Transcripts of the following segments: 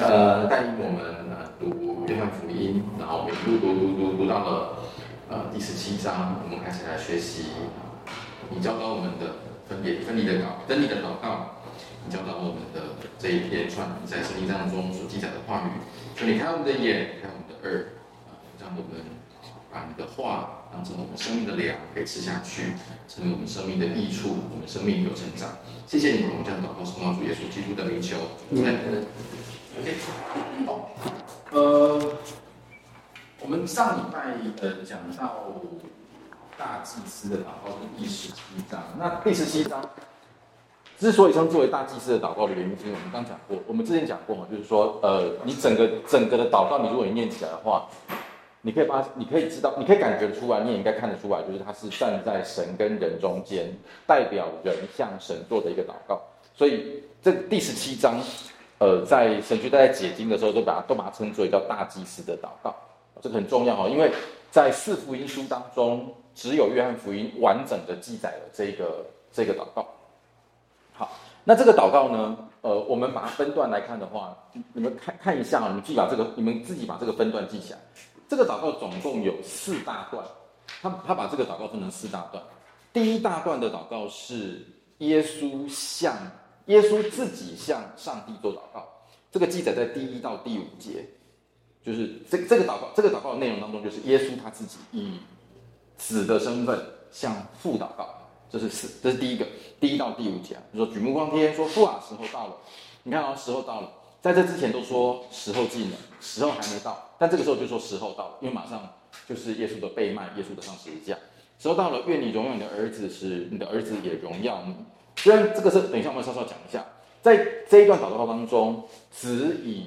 呃带领我们呃读约翰福音，然后我们一路读读读读到了呃第十七章，我们开始来学习你教导我们的分别分离的祷分离的祷告，你教导我们的这一连串你在圣经当中所记载的话语，求你开我们的眼，开我们的耳，啊，让我们把你的话。当成我们生命的粮，可以吃下去，成为我们生命的益处，我们生命有成长。谢谢你们，我们将祷告送到主耶稣基督的名求。嗯。OK。好。呃，我们上礼拜呃讲到大祭司的祷告的第十七章。那第十七章之所以称之为大祭司的祷告的原因，是因为我们刚讲过，我们之前讲过嘛，就是说，呃，你整个整个的祷告，你如果你念起来的话。你可以把，你可以知道，你可以感觉出来，你也应该看得出来，就是他是站在神跟人中间，代表人向神做的一个祷告。所以这第十七章，呃，在神学在解经的时候，都把它都把它称作为叫大祭司的祷告。这个很重要哈，因为在四福音书当中，只有约翰福音完整的记载了这个这个祷告。好，那这个祷告呢，呃，我们把它分段来看的话，你们看看一下啊，你们自己把这个，你们自己把这个分段记起来。这个祷告总共有四大段，他他把这个祷告分成四大段。第一大段的祷告是耶稣向耶稣自己向上帝做祷告，这个记载在第一到第五节，就是这这个祷告这个祷告的内容当中，就是耶稣他自己以子的身份向父祷告，这是四，这是第一个，第一到第五节，就说举目光天，说父啊，时候到了，你看啊，时候到了。在这之前都说时候近了，时候还没到，但这个时候就说时候到了，因为马上就是耶稣的被卖，耶稣的上十字架，时候到了，愿你荣耀你的儿子，使你的儿子也荣耀你。虽然这个是等一下我们稍稍讲一下，在这一段祷告当中，子以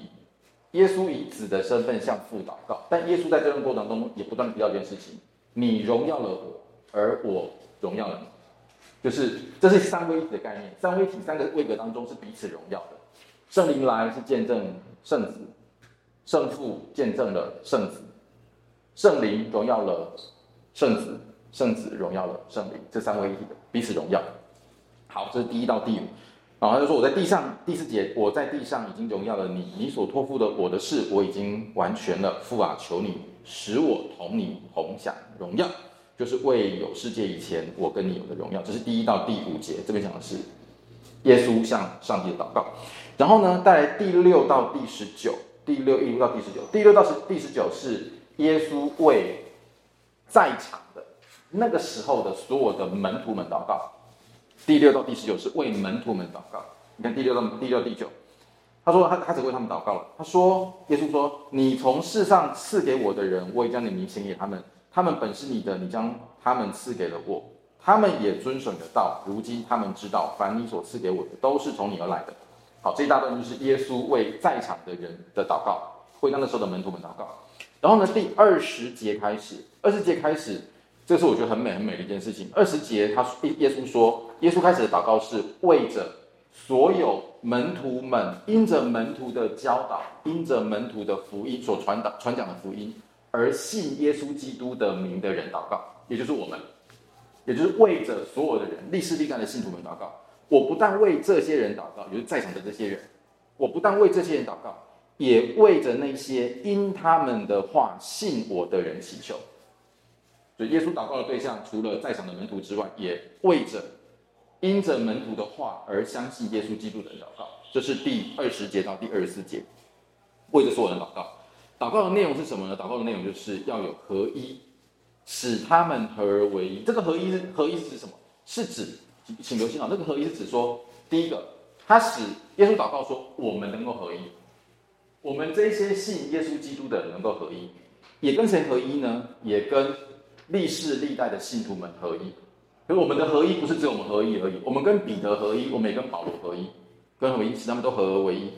耶稣以子的身份向父祷告，但耶稣在这段过程当中也不断提到一件事情：你荣耀了我，而我荣耀了你，就是这是三位一体的概念，三位一体三个位格当中是彼此荣耀的。圣灵来是见证圣子，圣父见证了圣子，圣灵荣耀了圣子，圣子荣耀了圣灵，这三位一体的彼此荣耀。好，这是第一到第五。然后他就说：“我在地上，第四节，我在地上已经荣耀了你，你所托付的我的事，我已经完全了。父啊，求你使我同你同享荣耀，就是未有世界以前，我跟你有的荣耀。”这是第一到第五节，这边讲的是耶稣向上帝的祷告。然后呢，带来第六到第十九，第六一路到第十九，第六到十第十九是耶稣为在场的那个时候的所有的门徒们祷告。第六到第十九是为门徒们祷告。你看第六到第六第九，他说他他只为他们祷告了。他说耶稣说：“你从世上赐给我的人，我也将你名显给他们，他们本是你的，你将他们赐给了我，他们也遵守你的道。如今他们知道，凡你所赐给我的，都是从你而来的。”好，这一大段就是耶稣为在场的人的祷告，为那个时候的门徒们祷告。然后呢，第二十节开始，二十节开始，这是我觉得很美很美的一件事情。二十节，他耶稣说，耶稣开始的祷告是为着所有门徒们，因着门徒的教导，因着门徒的福音所传导传讲的福音而信耶稣基督的名的人祷告，也就是我们，也就是为着所有的人，历世历代的信徒们祷告。我不但为这些人祷告，也就是在场的这些人，我不但为这些人祷告，也为着那些因他们的话信我的人祈求。所以耶稣祷告的对象，除了在场的门徒之外，也为着因着门徒的话而相信耶稣基督的人祷告。这是第二十节到第二十四节，为着所有人祷告。祷告的内容是什么呢？祷告的内容就是要有合一，使他们合而为一。这个合一是合一是指什么？是指。请留心啊，那个合一是指说，第一个，他使耶稣祷告说，我们能够合一，我们这些信耶稣基督的人能够合一，也跟谁合一呢？也跟历世历代的信徒们合一。可是我们的合一不是只有我们合一而已，我们跟彼得合一，我们也跟保罗合一，跟合一使他们都合而为一。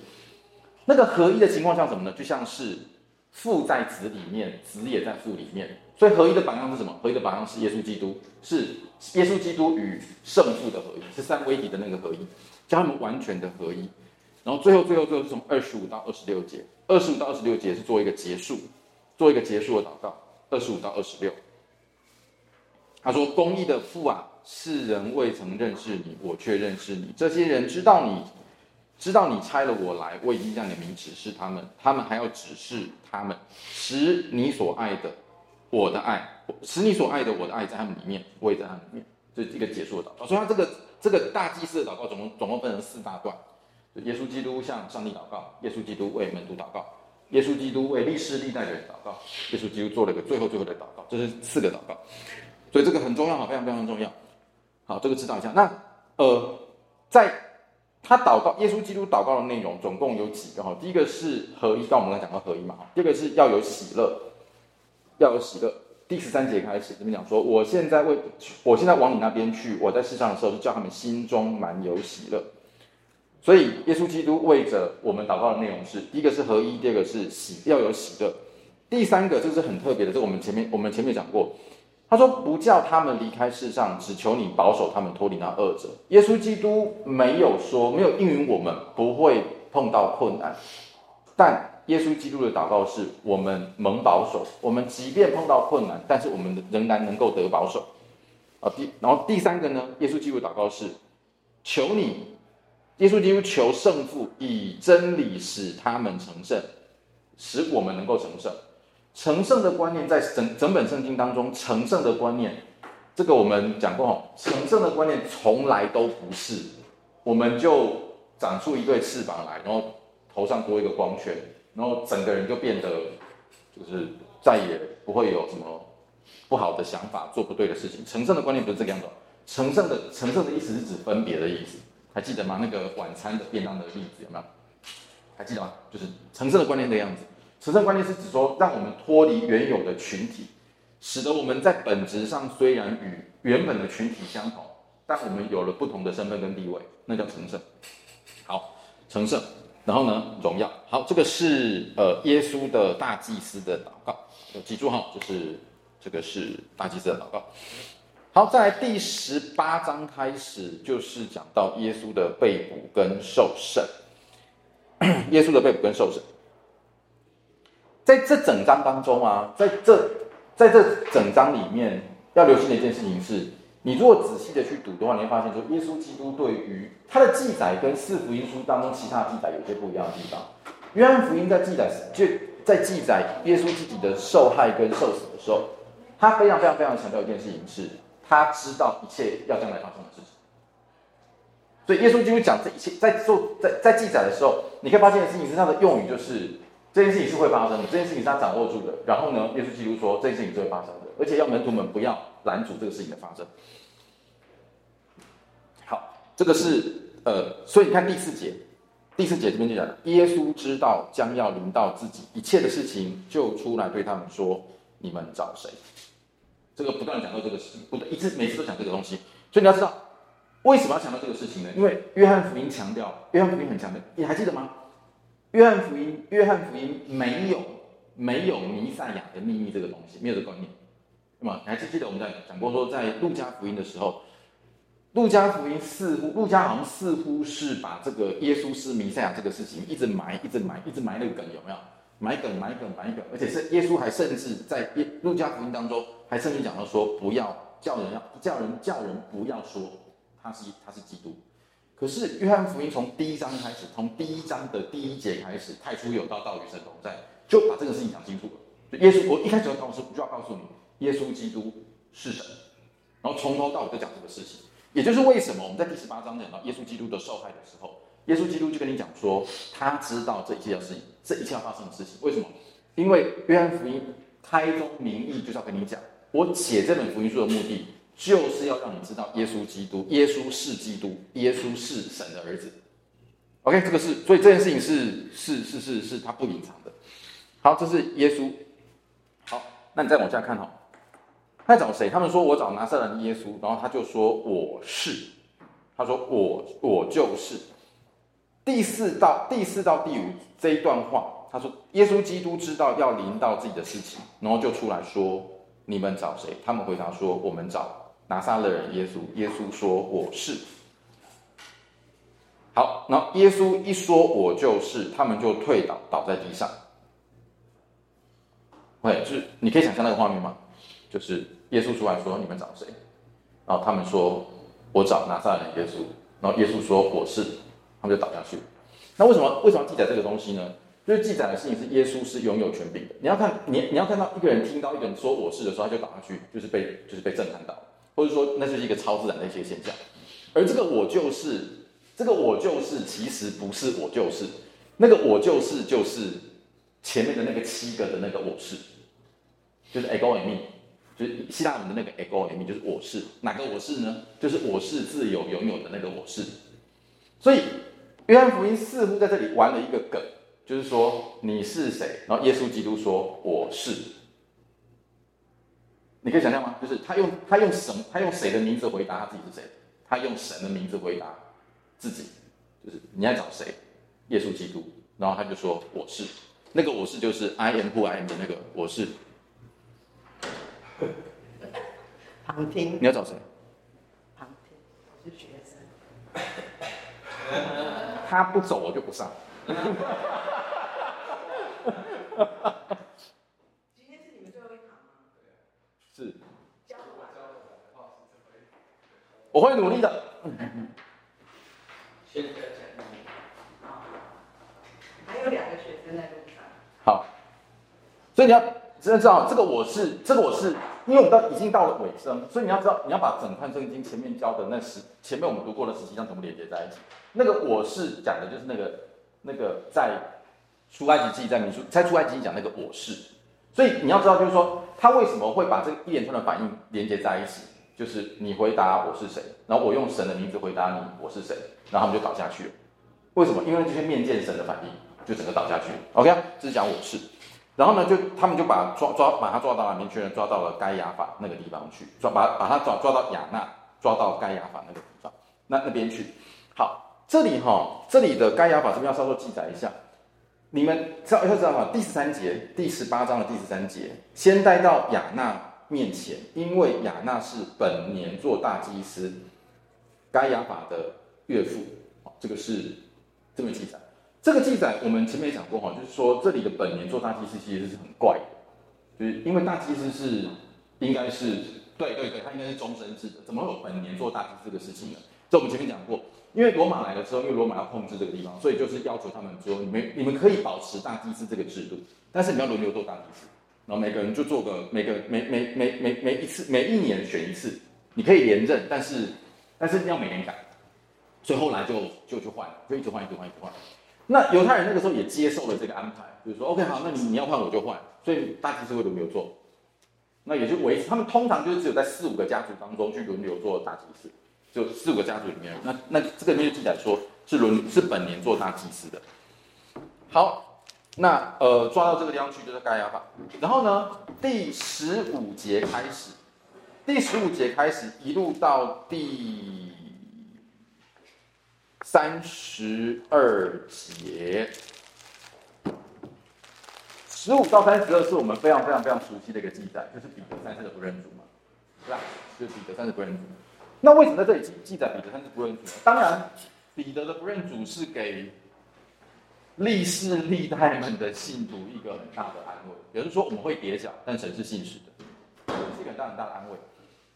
那个合一的情况像什么呢？就像是父在子里面，子也在父里面。所以合一的榜样是什么？合一的榜样是耶稣基督，是耶稣基督与圣父的合一，是三位一体的那个合一，叫他们完全的合一。然后最后最后最后是从二十五到二十六节，二十五到二十六节是做一个结束，做一个结束的祷告。二十五到二十六，他说：“公义的父啊，世人未曾认识你，我却认识你。这些人知道你知道你差了我来，我已经将你的名指示他们，他们还要指示他们，使你所爱的，我的爱，使你所爱的我的爱在他们里面，我也在他们里面。这是一个结束的祷告。所以他这个这个大祭司的祷告总共总共分成四大段。耶稣基督向上帝祷告，耶稣基督为门徒祷告，耶稣基督为历世历代的人祷告，耶稣基督做了一个最后最后的祷告，这是四个祷告，所以这个很重要哈，非常非常重要。好，这个知道一下。那呃，在他祷告，耶稣基督祷告的内容总共有几个哈？第一个是合一，刚我们刚讲过合一嘛。第二个是要有喜乐，要有喜乐。第十三节开始这边讲说，我现在为，我现在往你那边去，我在世上的时候是叫他们心中满有喜乐。所以，耶稣基督为着我们祷告的内容是：第一个是合一，第二个是喜，要有喜乐。第三个，就是很特别的，这个我们前面我们前面讲过。他说：“不叫他们离开世上，只求你保守他们脱离那恶者。”耶稣基督没有说，没有应允我们不会碰到困难，但耶稣基督的祷告是：我们蒙保守，我们即便碰到困难，但是我们仍然能够得保守。啊，第然后第三个呢？耶稣基督祷告是：求你。耶稣基督求圣父以真理使他们成圣，使我们能够成圣。成圣的观念在整整本圣经当中，成圣的观念，这个我们讲过哈。成圣的观念从来都不是，我们就长出一对翅膀来，然后头上多一个光圈，然后整个人就变得就是再也不会有什么不好的想法，做不对的事情。成圣的观念不是这个样子。成圣的成圣的意思是指分别的意思。还记得吗？那个晚餐的便当的例子有没有？还记得吗？就是成圣的观念的样子。神圣观念是指说，让我们脱离原有的群体，使得我们在本质上虽然与原本的群体相同，但我们有了不同的身份跟地位，那叫成圣。好，成圣，然后呢，荣耀。好，这个是呃耶稣的大祭司的祷告，记住哈，就是这个是大祭司的祷告。好，在第十八章开始，就是讲到耶稣的被捕跟受审。耶稣的被捕跟受审，在这整章当中啊，在这在这整章里面，要留心的一件事情是，你如果仔细的去读的话，你会发现说，耶稣基督对于他的记载跟四福音书当中其他记载有些不一样的地方。约翰福音在记载就在记载耶稣自己的受害跟受死的时候，他非常非常非常强调一件事情是。他知道一切要将来发生的事情，所以耶稣基督讲这一切，在做在在记载的时候，你可以发现的事情是他的用语就是这件事情是会发生的，这件事情是他掌握住的。然后呢，耶稣基督说这件事情是会发生的，而且要门徒们不要拦阻这个事情的发生。好，这个是呃，所以你看第四节，第四节这边就讲耶稣知道将要临到自己一切的事情，就出来对他们说：“你们找谁？”这个不断讲到这个事情，不对，一次每次都讲这个东西，所以你要知道为什么要强调这个事情呢？因为约翰福音强调，约翰福音很强调，你还记得吗？约翰福音，约翰福音没有没有弥赛亚的秘密这个东西，没有这个观念，那么？你还记不记得我们在讲过说，在路加福音的时候，路加福音似乎路加好像似乎是把这个耶稣是弥赛亚这个事情一直埋，一直埋，一直埋那个梗，有没有？埋梗，埋梗，埋梗，而且是耶稣还甚至在耶路加福音当中还甚至讲到说，不要叫人要叫人叫人不要说他是他是基督。可是约翰福音从第一章开始，从第一章的第一节开始，太初有道，道与神同在，就把这个事情讲清楚了。耶稣，我一开始要告诉，就要告诉你，耶稣基督是神，然后从头到尾就讲这个事情。也就是为什么我们在第十八章讲到耶稣基督的受害的时候。耶稣基督就跟你讲说，他知道这一切要事情，这一切要发生的事情。为什么？因为约翰福音开宗明义就是要跟你讲，我写这本福音书的目的，就是要让你知道耶稣基督，耶稣是基督，耶稣是神的儿子。OK，这个是，所以这件事情是是是是是他不隐藏的。好，这是耶稣。好，那你再往下看哈，他找谁？他们说我找拿撒勒耶稣，然后他就说我是，他说我我就是。第四到第四到第五这一段话，他说耶稣基督知道要临到自己的事情，然后就出来说：“你们找谁？”他们回答说：“我们找拿撒勒人耶稣。”耶稣说：“我是。”好，然后耶稣一说“我就是”，他们就退倒，倒在地上。喂，就是你可以想象那个画面吗？就是耶稣出来说：“你们找谁？”然后他们说：“我找拿撒勒人耶稣。”然后耶稣说：“我是。”他们就倒下去。那为什么为什么记载这个东西呢？就是记载的事情是耶稣是拥有权柄的。你要看你你要看到一个人听到一个人说我是的时候，他就倒下去，就是被就是被震撼到，或者说那就是一个超自然的一些现象。而这个我就是这个我就是其实不是我就是那个我就是就是前面的那个七个的那个我是，就是 ego eimi，就是希腊文的那个 ego eimi，就是我是哪个我是呢？就是我是自由拥有的那个我是。所以约翰福音似乎在这里玩了一个梗。就是说你是谁？然后耶稣基督说我是。你可以想象吗？就是他用他用神他用谁的名字回答他自己是谁？他用神的名字回答自己，就是你在找谁？耶稣基督。然后他就说我是。那个我是就是 I am who I am 的那个我是。旁听。你要找谁？旁听。我是学生。他不走我就不上。今天是你们最后一堂吗？是。我会努力的。还有两个学生在路上。好。所以你要真的知道，这个我是，这个我是，因为我们到已经到了尾声，所以你要知道，你要把整段圣经前面教的那十，前面我们读过的十七章全部连接在一起。那个我是讲的就是那个。那个在出埃及记，在民数，在出埃及记讲那个我是，所以你要知道，就是说他为什么会把这个一连串的反应连接在一起，就是你回答我是谁，然后我用神的名字回答你我是谁，然后他们就倒下去了。为什么？因为这些面见神的反应，就整个倒下去。OK，这是讲我是，然后呢，就他们就把抓抓把他抓到哪边去了？抓到了该亚法那个地方去，抓把把他抓抓到亚纳，抓到该亚法那个地方，那那边去。好。这里哈，这里的该亚法这边要稍微记载一下，你们知道要知道哈，第十三节，第十八章的第十三节，先带到亚纳面前，因为亚纳是本年做大祭司，该亚法的岳父，这个是这么记载。这个记载我们前面也讲过哈，就是说这里的本年做大祭司其实是很怪的，就是因为大祭司是应该是对对对，他应该是终身制的，怎么会有本年做大祭司这个事情呢？这我们前面讲过。因为罗马来的时候，因为罗马要控制这个地方，所以就是要求他们说：你们你们可以保持大祭司这个制度，但是你要轮流做大祭司，然后每个人就做个每个每每每每每一次每一年选一次，你可以连任，但是但是要每年改，所以后来就就就换，就一直换一直换一直换。那犹太人那个时候也接受了这个安排，就是说 OK 好，那你你要换我就换，所以大祭司会轮流做，那也就维持他们通常就是只有在四五个家族当中去轮流做大祭司。就四五个家族里面，那那这个里面就记载说是轮是本年做大祭司的。好，那呃抓到这个地方去就是盖亚法，然后呢第十五节开始，第十五节开始一路到第三十二节，十五到三十二是我们非常非常非常熟悉的一个记载，就是彼得三次的不认主嘛，是吧？就是彼得三次不认主。那为什么在这里记记载彼得三次不认主呢？当然，彼得的不认主是给历世历代们的信徒一个很大的安慰。也就是说，我们会跌脚，但神是信实的，是一个很大很大的安慰。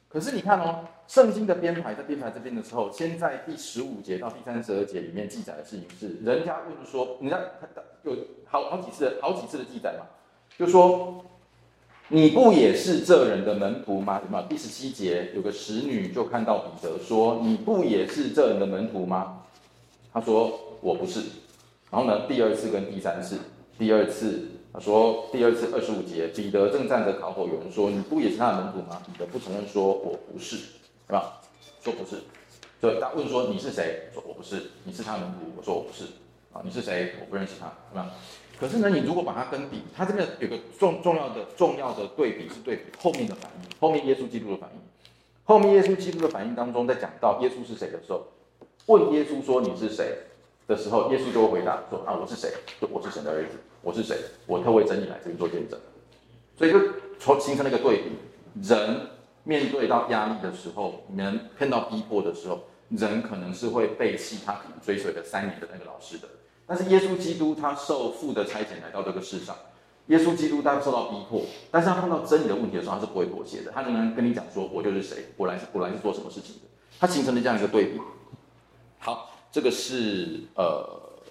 可是你看哦，圣经的编排在编排这边的时候，先在第十五节到第三十二节里面记载的事情是，人家问说，人家他有好好几次好几次的记载嘛，就说。你不也是这人的门徒吗？什么？第十七节有个使女就看到彼得说：“你不也是这人的门徒吗？”他说：“我不是。”然后呢，第二次跟第三次，第二次他说，第二次二十五节，彼得正站着考口，有人说：“你不也是他的门徒吗？”彼得不承认说：“我不是。”对吧？说不是。所以他问说：“你是谁？”说：“我不是。”你是他的门徒？我说：“我不是。”啊，你是谁？我不认识他，对吧？可是呢，你如果把它跟比，它这边有个重重要的重要的对比是对比后面的反应，后面耶稣基督的反应，后面耶稣基督的反应当中，在讲到耶稣是谁的时候，问耶稣说，你是谁的时候，耶稣就会回答说啊，我是谁？我是神的儿子，我是谁？我特为真理来这边做见证。所以就从形成了一个对比，人面对到压力的时候，人碰到逼迫的时候，人可能是会背弃他可能追随了三年的那个老师的。但是耶稣基督他受父的差遣来到这个世上，耶稣基督他受到逼迫，但是他碰到真理的问题的时候，他是不会妥协的。他仍然跟你讲说：“我就是谁，我来是我来是做什么事情的。”他形成了这样一个对比。好，这个是呃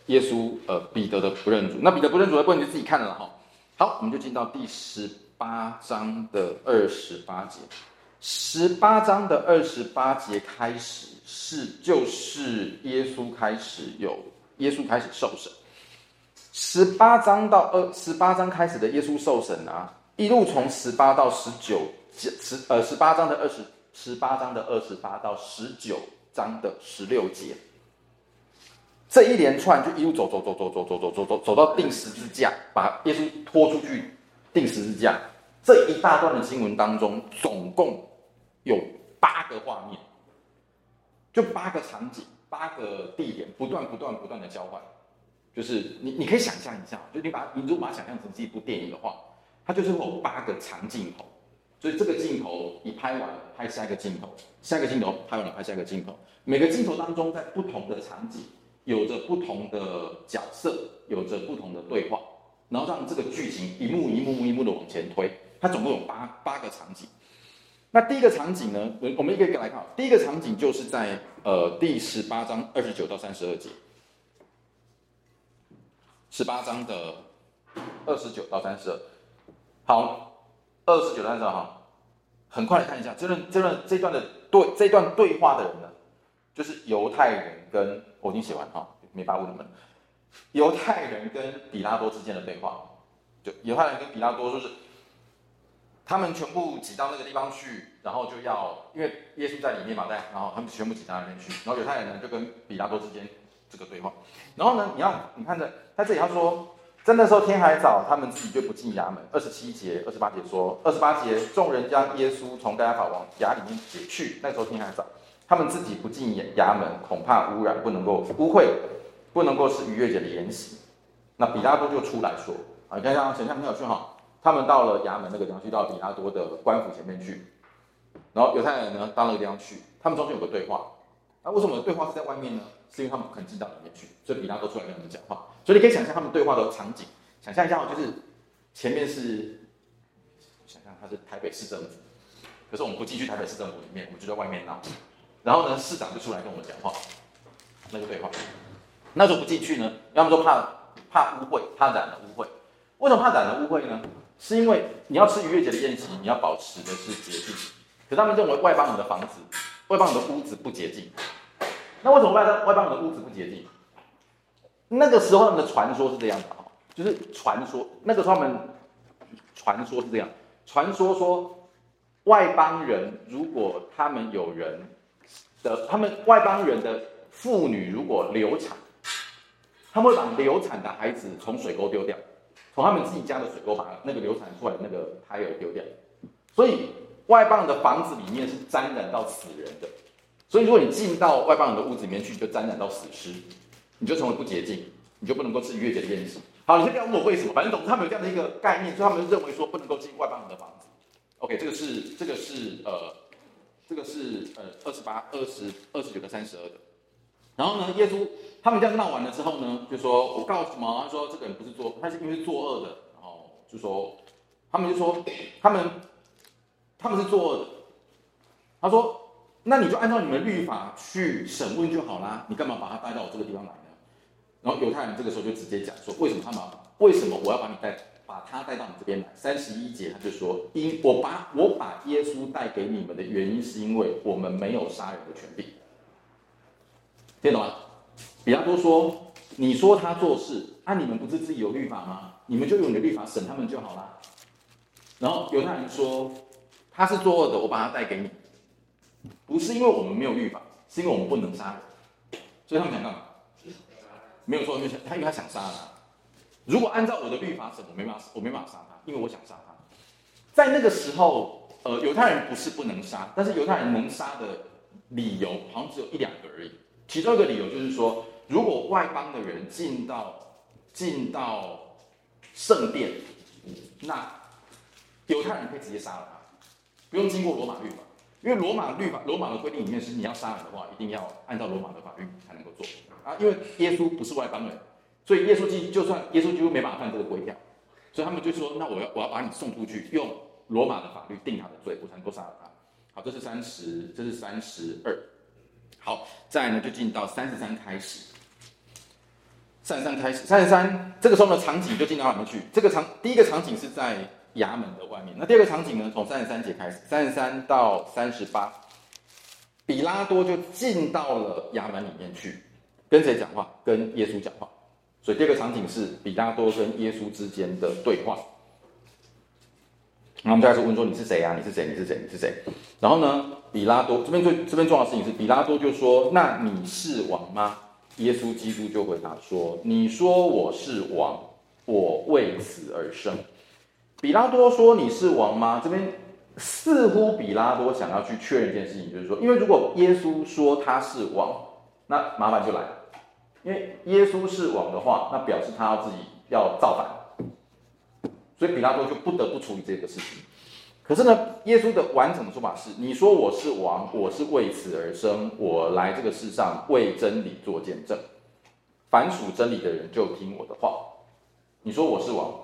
耶稣呃彼得的不认主。那彼得不认主的部分你就自己看了哈。好，我们就进到第十八章的二十八节。十八章的二十八节开始是就是耶稣开始有耶稣开始受审。十八章到二十八章开始的耶稣受审啊，一路从十八到十九十呃十八章的二十十八章的二十八到十九章的十六节，这一连串就一路走走走走走走走走走走到钉十字架，把耶稣拖出去钉十字架。这一大段的经文当中，总共有八个画面，就八个场景，八个地点，不断不断不断的交换。就是你，你可以想象一下，就你把，你如果把它想象成是一部电影的话，它就是会有八个长镜头，所以这个镜头你拍完了，拍下一个镜头，下一个镜头拍完了，拍下一个镜头，每个镜头当中在不同的场景，有着不同的角色，有着不同的对话，然后让这个剧情一幕一幕一幕的往前推，它总共有八八个场景。那第一个场景呢，我们一个一个来看，第一个场景就是在呃第十八章二十九到三十二节。十八章的二十九到三十二，好，二十九到三十二哈，很快来看一下这段这段这段的对这段对话的人呢，就是犹太人跟我已经写完哈，没发问你们，犹太人跟比拉多之间的对话，就犹太人跟比拉多就是，他们全部挤到那个地方去，然后就要因为耶稣在里面嘛，对，然后他们全部挤到那边去，然后犹太人呢就跟比拉多之间。这个对话，然后呢，你要你看着他这里他说，在那时候天还早，他们自己就不进衙门。二十七节、二十八节说，二十八节众人将耶稣从该亚法王衙里面解去。那时候天还早，他们自己不进衙门，恐怕污染，不能够污秽，不能够是逾越节的筵席。那比拉多就出来说啊，你看想象很有趣哈，他们到了衙门那个地方去，到比拉多的官府前面去，然后犹太人呢到那个地方去，他们中间有个对话。那为什么对话是在外面呢？是因为他们不肯进到里面去，所以比拉多出来跟他们讲话。所以你可以想象他们对话的场景，想象一下，就是前面是，想象他是台北市政府，可是我们不进去台北市政府里面，我们就在外面闹。然后呢，市长就出来跟我们讲话，那个对话。那时候不进去呢，要么说怕怕污秽，怕染了污秽。为什么怕染了污秽呢？是因为你要吃逾越节的宴席，你要保持的是洁净。可他们认为外邦人的房子、外邦人的屋子不洁净。那为什么外外邦人的屋子不洁净？那个时候他们的传说是这样的哈，就是传说那个时候他们传说是这样，传说说外邦人如果他们有人的，他们外邦人的妇女如果流产，他们会把流产的孩子从水沟丢掉，从他们自己家的水沟把那个流产出来的那个胎儿丢掉，所以外邦人的房子里面是沾染到死人的。所以，如果你进到外邦人的屋子里面去，就沾染到死尸，你就成为不洁净，你就不能够吃逾越节的宴席。好，你先不要问我为什么，反正总之他们有这样的一个概念，所以他们认为说不能够进外邦人的房子。OK，这个是这个是呃，这个是呃二十八、二十二十九个三十二的。然后呢，耶稣他们这样闹完了之后呢，就说我告诉什么？他说这个人不是作，他是因为作恶的。然后就说他们就说他们他们是作恶的。他说。那你就按照你们律法去审问就好啦，你干嘛把他带到我这个地方来呢？然后犹太人这个时候就直接讲说，为什么他们为什么我要把你带把他带到你这边来？三十一节他就说，因我把我把耶稣带给你们的原因是因为我们没有杀人的权柄，听懂吗？比拉多说，你说他做事，啊，你们不是自己有律法吗？你们就用你的律法审他们就好啦。然后犹太人说，他是作恶的，我把他带给你。不是因为我们没有律法，是因为我们不能杀人，所以他们想干嘛？没有错，因为他因为他想杀他。如果按照我的律法审，我没办法，我没办法杀他，因为我想杀他。在那个时候，呃，犹太人不是不能杀，但是犹太人能杀的理由好像只有一两个而已。其中一个理由就是说，如果外邦的人进到进到圣殿，那犹太人可以直接杀了他，不用经过罗马律法。因为罗马律法、罗马的规定里面是，你要杀人的话，一定要按照罗马的法律才能够做啊。因为耶稣不是外邦人，所以耶稣基就算耶稣基督没办法犯这个规条，所以他们就说：那我要我要把你送出去，用罗马的法律定他的罪，我才能够杀了他。好，这是三十，这是三十二。好，再呢就进到三十三开始。三十三开始，三十三这个时候呢，场景就进到哪边去？这个场第一个场景是在衙门的外面，那第二个场景呢，从三十三节开始，三十三到三十八，比拉多就进到了衙门里面去，跟谁讲话？跟耶稣讲话。所以第二个场景是比拉多跟耶稣之间的对话。那我们就开始问说：“你是谁呀？你是谁？你是谁？你是谁？”然后呢，比拉多这边最这边重要的事情是，比拉多就说：“那你是王吗？”耶稣基督就回答说：“你说我是王，我为此而生。”比拉多说：“你是王吗？”这边似乎比拉多想要去确认一件事情，就是说，因为如果耶稣说他是王，那麻烦就来了。因为耶稣是王的话，那表示他要自己要造反，所以比拉多就不得不处理这个事情。可是呢，耶稣的完整的说法是：你说我是王，我是为此而生，我来这个世上为真理做见证。凡属真理的人就听我的话。你说我是王，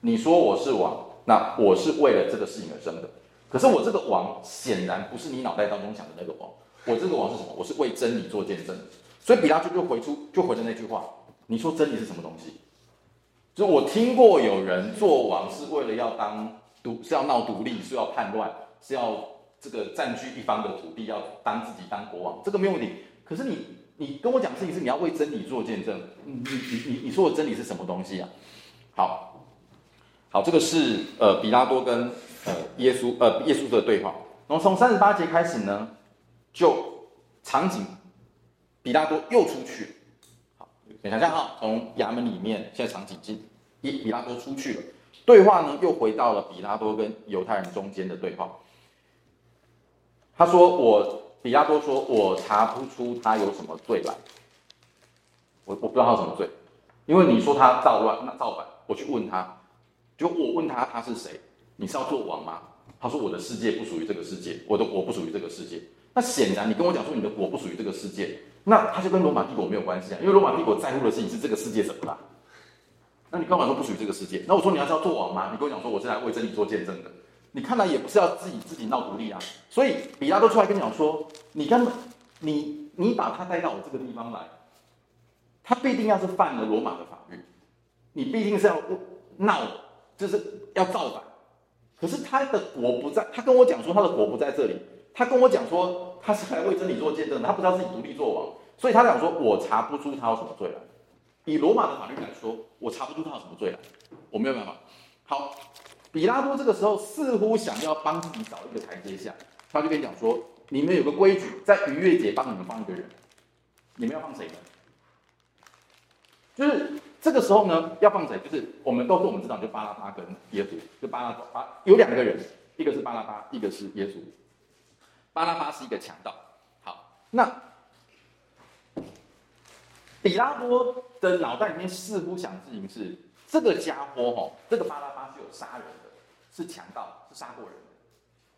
你说我是王，那我是为了这个事情而生的。可是我这个王显然不是你脑袋当中想的那个王。我这个王是什么？我是为真理做见证。所以比拉多就回出就回的那句话：你说真理是什么东西？就我听过有人做王是为了要当。独是要闹独立，是要叛乱，是要这个占据一方的土地，要当自己当国王，这个没有问题。可是你你跟我讲的事情是你要为真理做见证，你你你你说的真理是什么东西啊？好，好，这个是呃比拉多跟呃耶稣呃耶稣的对话。然后从三十八节开始呢，就场景比拉多又出去。好，你想想哈，从衙门里面现在场景进，比比拉多出去了。对话呢，又回到了比拉多跟犹太人中间的对话。他说：“我比拉多说，我查不出他有什么罪来。我我不知道他有什么罪，因为你说他造乱，那造反，我去问他，就我问他他是谁？你是要做王吗？他说我的世界不属于这个世界，我的国不属于这个世界。那显然你跟我讲说你的国不属于这个世界，那他就跟罗马帝国没有关系啊，因为罗马帝国在乎的事情是这个世界怎么啦。”那你刚才说不属于这个世界，那我说你要是要做王吗？你跟我讲说我是来为真理做见证的，你看来也不是要自己自己闹独立啊。所以比拉多出来跟你讲说，你根本你你把他带到我这个地方来，他必定要是犯了罗马的法律，你必定是要闹，就是要造反。可是他的国不在，他跟我讲说他的国不在这里，他跟我讲说他是来为真理做见证的，他不知道自己独立做王，所以他讲说我查不出他有什么罪来。以罗马的法律来说，我查不出他有什么罪来，我没有办法。好，比拉多这个时候似乎想要帮自己找一个台阶下，他就跟你讲说：你们有个规矩，在逾越节帮你们放一个人，你们要放谁呢？就是这个时候呢，要放谁？就是我们都是我们知道，就巴拉巴跟耶稣，就巴拉巴有两个人，一个是巴拉巴，一个是耶稣。巴拉巴是一个强盗。好，那。比拉多的脑袋里面似乎想的事情是：这个家伙哈，这个巴拉巴是有杀人的，是强盗，是杀过人的。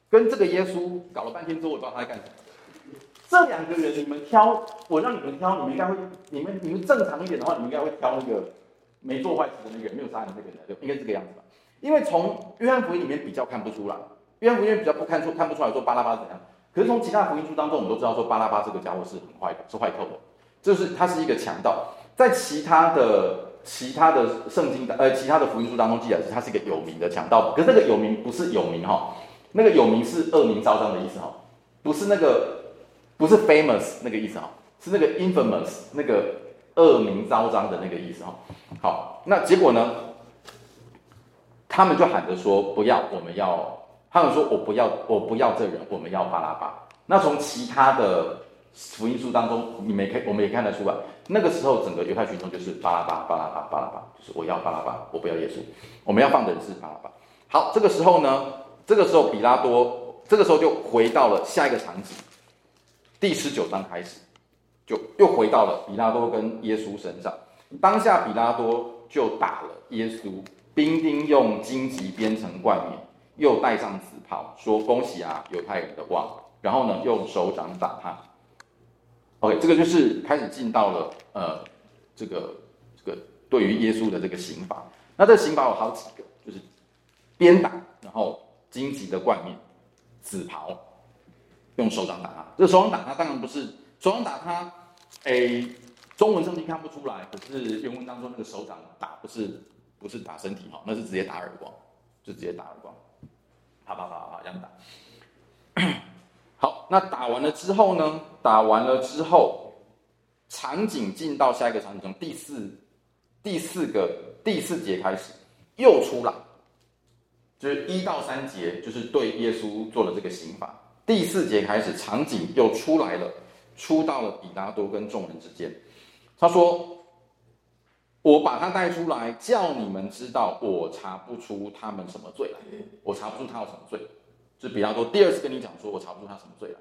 跟这个耶稣搞了半天之后，我不知道他在干什么。这两个人，你们挑，我让你们挑，你们应该会，你们你们正常一点的话，你们应该会挑那个没做坏事的那个人，没有杀人那个人，就应该这个样子吧？因为从约翰福音里面比较看不出来，约翰福音比较不看出看不出来说巴拉巴怎样。可是从其他福音书当中，我们都知道说巴拉巴这个家伙是很坏的，是坏透的。就是他是一个强盗，在其他的其他的圣经呃其他的福音书当中记载是他是一个有名的强盗，可是那个有名不是有名哈，那个有名是恶名昭彰的意思哈，不是那个不是 famous 那个意思哈，是那个 infamous 那个恶名昭彰的那个意思哈。好，那结果呢，他们就喊着说不要，我们要，他们说我不要，我不要这人，我们要巴拉巴。那从其他的。福音书当中，你没看，我们也看得出来，那个时候整个犹太群众就是巴拉巴，巴拉巴，巴拉巴，就是我要巴拉巴，我不要耶稣，我们要放的人是巴拉巴。好，这个时候呢，这个时候比拉多，这个时候就回到了下一个场景，第十九章开始，就又回到了比拉多跟耶稣身上。当下比拉多就打了耶稣，兵丁用荆棘编成冠冕，又戴上紫袍，说：“恭喜啊，犹太人的王！”然后呢，用手掌打他。OK，这个就是开始进到了呃，这个这个对于耶稣的这个刑罚。那这刑罚有好几个，就是鞭打，然后荆棘的冠冕、紫袍，用手掌打他。这手掌打他当然不是手掌打他，哎，中文圣经看不出来，可是原文当中那个手掌打不是不是打身体哈，那是直接打耳光，就直接打耳光，啪啪啪啪这样打。好，那打完了之后呢？打完了之后，场景进到下一个场景中，第四第四个第四节开始又出来，就是一到三节就是对耶稣做了这个刑罚。第四节开始，场景又出来了，出到了比拉多跟众人之间。他说：“我把他带出来，叫你们知道，我查不出他们什么罪来，我查不出他有什么罪。”就比拉多第二次跟你讲说，我查不出他什么罪来。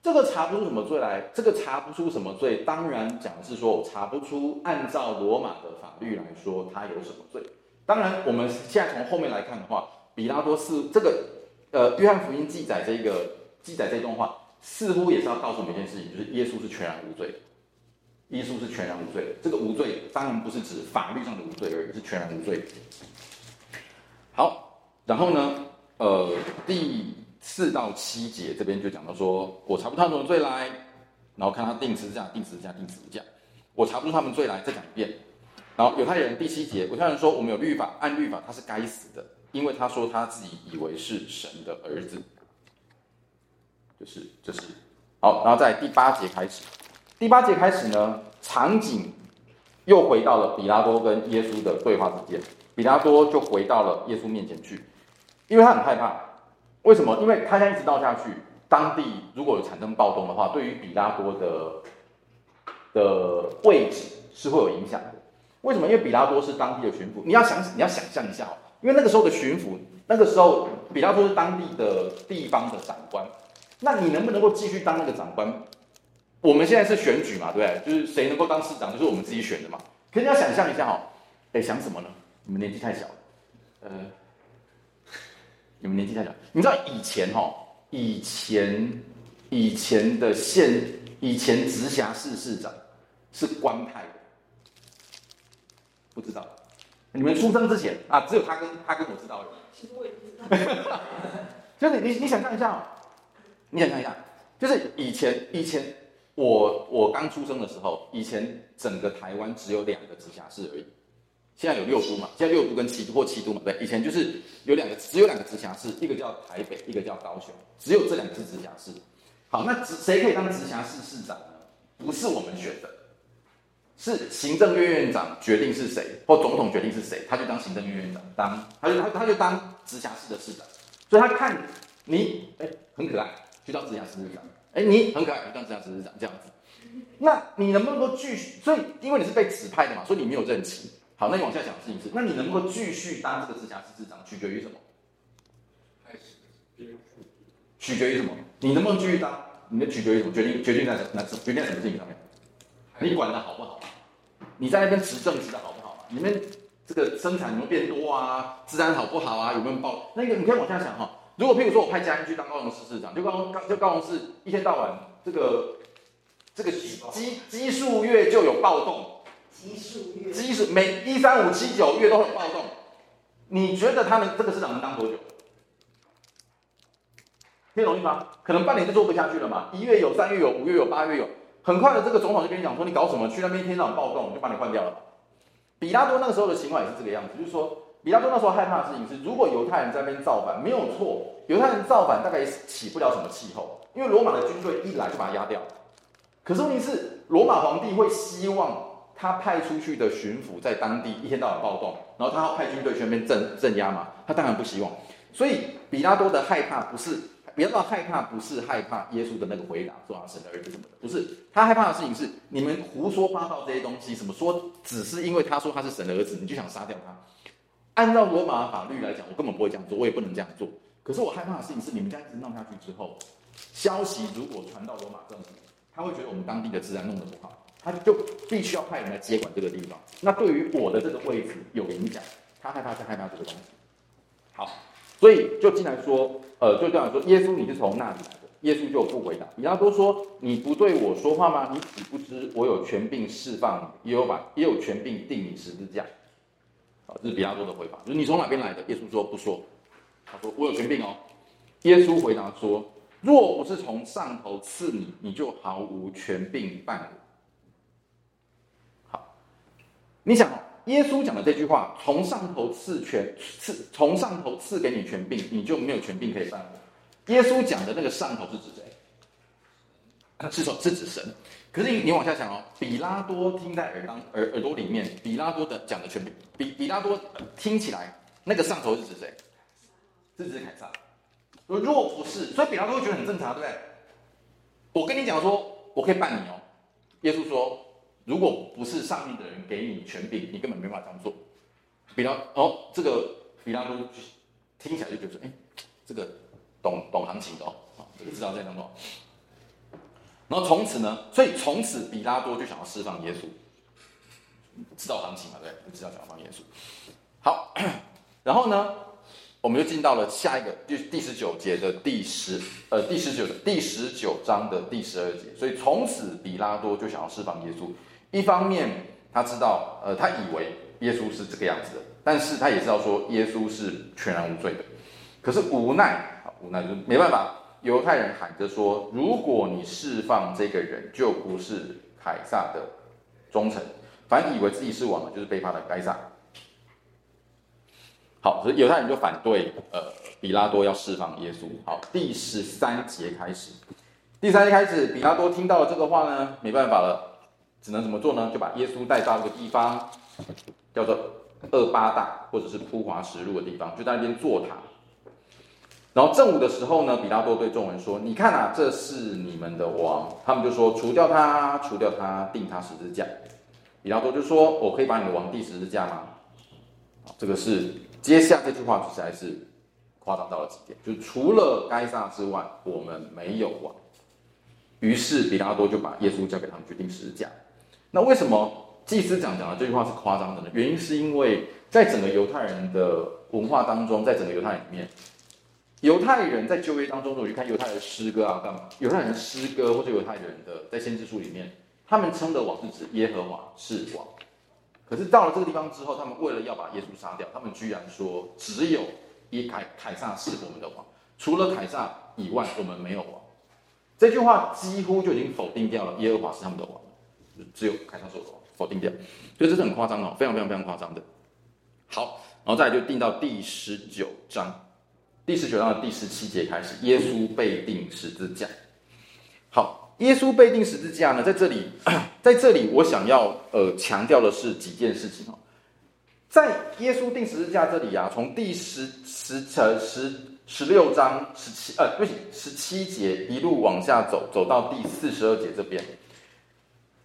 这个查不出什么罪来，这个查不出什么罪，当然讲的是说我查不出，按照罗马的法律来说，他有什么罪。当然，我们现在从后面来看的话，比拉多是这个，呃，约翰福音记载这个记载这段话，似乎也是要告诉我们一件事情，就是耶稣是全然无罪的。耶稣是全然无罪的。这个无罪当然不是指法律上的无罪而已，是全然无罪。好，然后呢，呃，第。四到七节这边就讲到说，我查不出他们的罪来，然后看他定十字架，定十字架，定十字架，我查不出他们罪来，再讲一遍。然后犹太人第七节，犹太人说我们有律法，按律法他是该死的，因为他说他自己以为是神的儿子。就是就是好，然后在第八节开始，第八节开始呢，场景又回到了比拉多跟耶稣的对话之间，比拉多就回到了耶稣面前去，因为他很害怕。为什么？因为他现在一直闹下去，当地如果有产生暴动的话，对于比拉多的的位置是会有影响的。为什么？因为比拉多是当地的巡抚，你要想，你要想象一下哦，因为那个时候的巡抚，那个时候比拉多是当地的地方的长官，那你能不能够继续当那个长官？我们现在是选举嘛，对不对？就是谁能够当市长，就是我们自己选的嘛。可是你要想象一下哦，哎，想什么呢？你们年纪太小了，呃。你们年纪太小，你知道以前哈、哦，以前以前的县，以前直辖市市长是官派的，不知道？你们出生之前啊，只有他跟他跟我知道的。其实我也不知道。就是你你想象一下哦，你想象一下，就是以前以前我我刚出生的时候，以前整个台湾只有两个直辖市而已。现在有六都嘛？现在六都跟七都或七都嘛？对，以前就是有两个，只有两个直辖市，一个叫台北，一个叫高雄，只有这两个直辖市。好，那谁可以当直辖市市长呢？不是我们选的，是行政院院长决定是谁，或总统决定是谁，他就当行政院院长，当他就他他就当直辖市的市长。所以他看你哎很可爱，去当直辖市市长，哎你很可爱，去当直辖市市长这样子。那你能不能够继续？所以因为你是被指派的嘛，所以你没有任期。好，那你往下讲的事情是，那你能不能继续当这个直辖市市长，取决于什么？取决于什么？你能不能继续当？你的取决于什么？决定决定在什么？决定在什么事情上面？你管的好不好？你在那边执政执的好不好？你们这个生产有没有变多啊？治安好不好啊？有没有爆？那个你可以往下想哈。如果譬如说我派嘉义去当高雄市市长，就高雄就高雄市一天到晚这个这个基基基数月就有暴动。基数月，基数每一三五七九月都很暴动，你觉得他们这个市长能当多久？听懂意思吗？可能半年就做不下去了嘛。一月有，三月有，五月有，八月有，很快的这个总统就跟你讲说，你搞什么？去那边天上暴动，就把你换掉了。比拉多那个时候的情况也是这个样子，就是说，比拉多那时候害怕的事情是，如果犹太人在那边造反，没有错，犹太人造反大概也起不了什么气候，因为罗马的军队一来就把他压掉。可是问题是，罗马皇帝会希望。他派出去的巡抚在当地一天到晚暴动，然后他要派军队去那边镇镇压嘛，他当然不希望。所以比拉多的害怕不是，比拉多害怕不是害怕耶稣的那个回答说他神的儿子什么的，不是，他害怕的事情是你们胡说八道这些东西，什么说只是因为他说他是神的儿子，你就想杀掉他。按照罗马的法律来讲，我根本不会这样做，我也不能这样做。可是我害怕的事情是你们这样一直闹下去之后，消息如果传到罗马政府，他会觉得我们当地的治安弄得不好。他就必须要派人来接管这个地方，那对于我的这个位置有影响，他害怕是害怕这个东西。好，所以就进来说，呃，就这样说，耶稣你是从哪里来的？耶稣就不回答。比拉多说：“你不对我说话吗？你岂不知我有权柄释放你，也有把也有权柄定你十字架。”好，这是比拉多的回答。就是你从哪边来的？耶稣说不说。他说我有权柄哦。耶稣回答说：“若不是从上头赐你，你就毫无权柄办我。”你想，耶稣讲的这句话，从上头赐权赐，从上头赐给你权柄，你就没有权柄可以犯我。耶稣讲的那个上头是指谁？是说，是指神。可是你你往下想哦，比拉多听在耳当耳耳朵里面，比拉多的讲的全，比比拉多听起来那个上头是指谁？是指凯撒。若不是，所以比拉多会觉得很正常，对不对？我跟你讲说，我可以办你哦。耶稣说，如果不是上面的人给你权柄，你根本没法这样做。比拉哦，这个比拉多听起来就觉得说，哎，这个懂懂行情的哦，这个知道在当中。然后从此呢，所以从此比拉多就想要释放耶稣，知道行情嘛，对不对？知道想要放耶稣。好，然后呢？我们就进到了下一个，就第十九节的第十，呃，第十九第十九章的第十二节。所以从此，比拉多就想要释放耶稣。一方面，他知道，呃，他以为耶稣是这个样子的，但是他也知道说耶稣是全然无罪的。可是无奈，无奈就没办法。犹太人喊着说：“如果你释放这个人，就不是凯撒的忠臣。反以为自己是王的，就是背叛了该撒。”好，所以犹太人就反对，呃，比拉多要释放耶稣。好，第十三节开始，第三节开始，比拉多听到了这个话呢，没办法了，只能怎么做呢？就把耶稣带到一个地方，叫做厄巴大，或者是铺华石路的地方，就在那边坐堂。然后正午的时候呢，比拉多对众人说：“你看啊，这是你们的王。”他们就说：“除掉他，除掉他，钉他十字架。”比拉多就说：“我可以把你的王钉十字架吗？”这个是。接下这句话实在是夸张到了极点，就除了该撒之外，我们没有王。于是比拉多就把耶稣交给他们，决定十字架。那为什么祭司长讲的这句话是夸张的呢？原因是因为在整个犹太人的文化当中，在整个犹太人里面，犹太人在旧约当中，如果去看犹太人诗歌啊干嘛，犹太人诗歌或者犹太人的在先知书里面，他们称的王是指耶和华是王。可是到了这个地方之后，他们为了要把耶稣杀掉，他们居然说只有耶凯凯撒是我们的王，除了凯撒以外，我们没有王。这句话几乎就已经否定掉了耶和华是他们的王，只有凯撒是我的王，否定掉。所以这是很夸张哦，非常非常非常夸张的。好，然后再来就定到第十九章，第十九章的第十七节开始，耶稣被钉十字架。好。耶稣被钉十字架呢，在这里，在这里，我想要呃强调的是几件事情哦。在耶稣钉十字架这里啊，从第十十呃十十六章十七呃不起十七节一路往下走，走到第四十二节这边，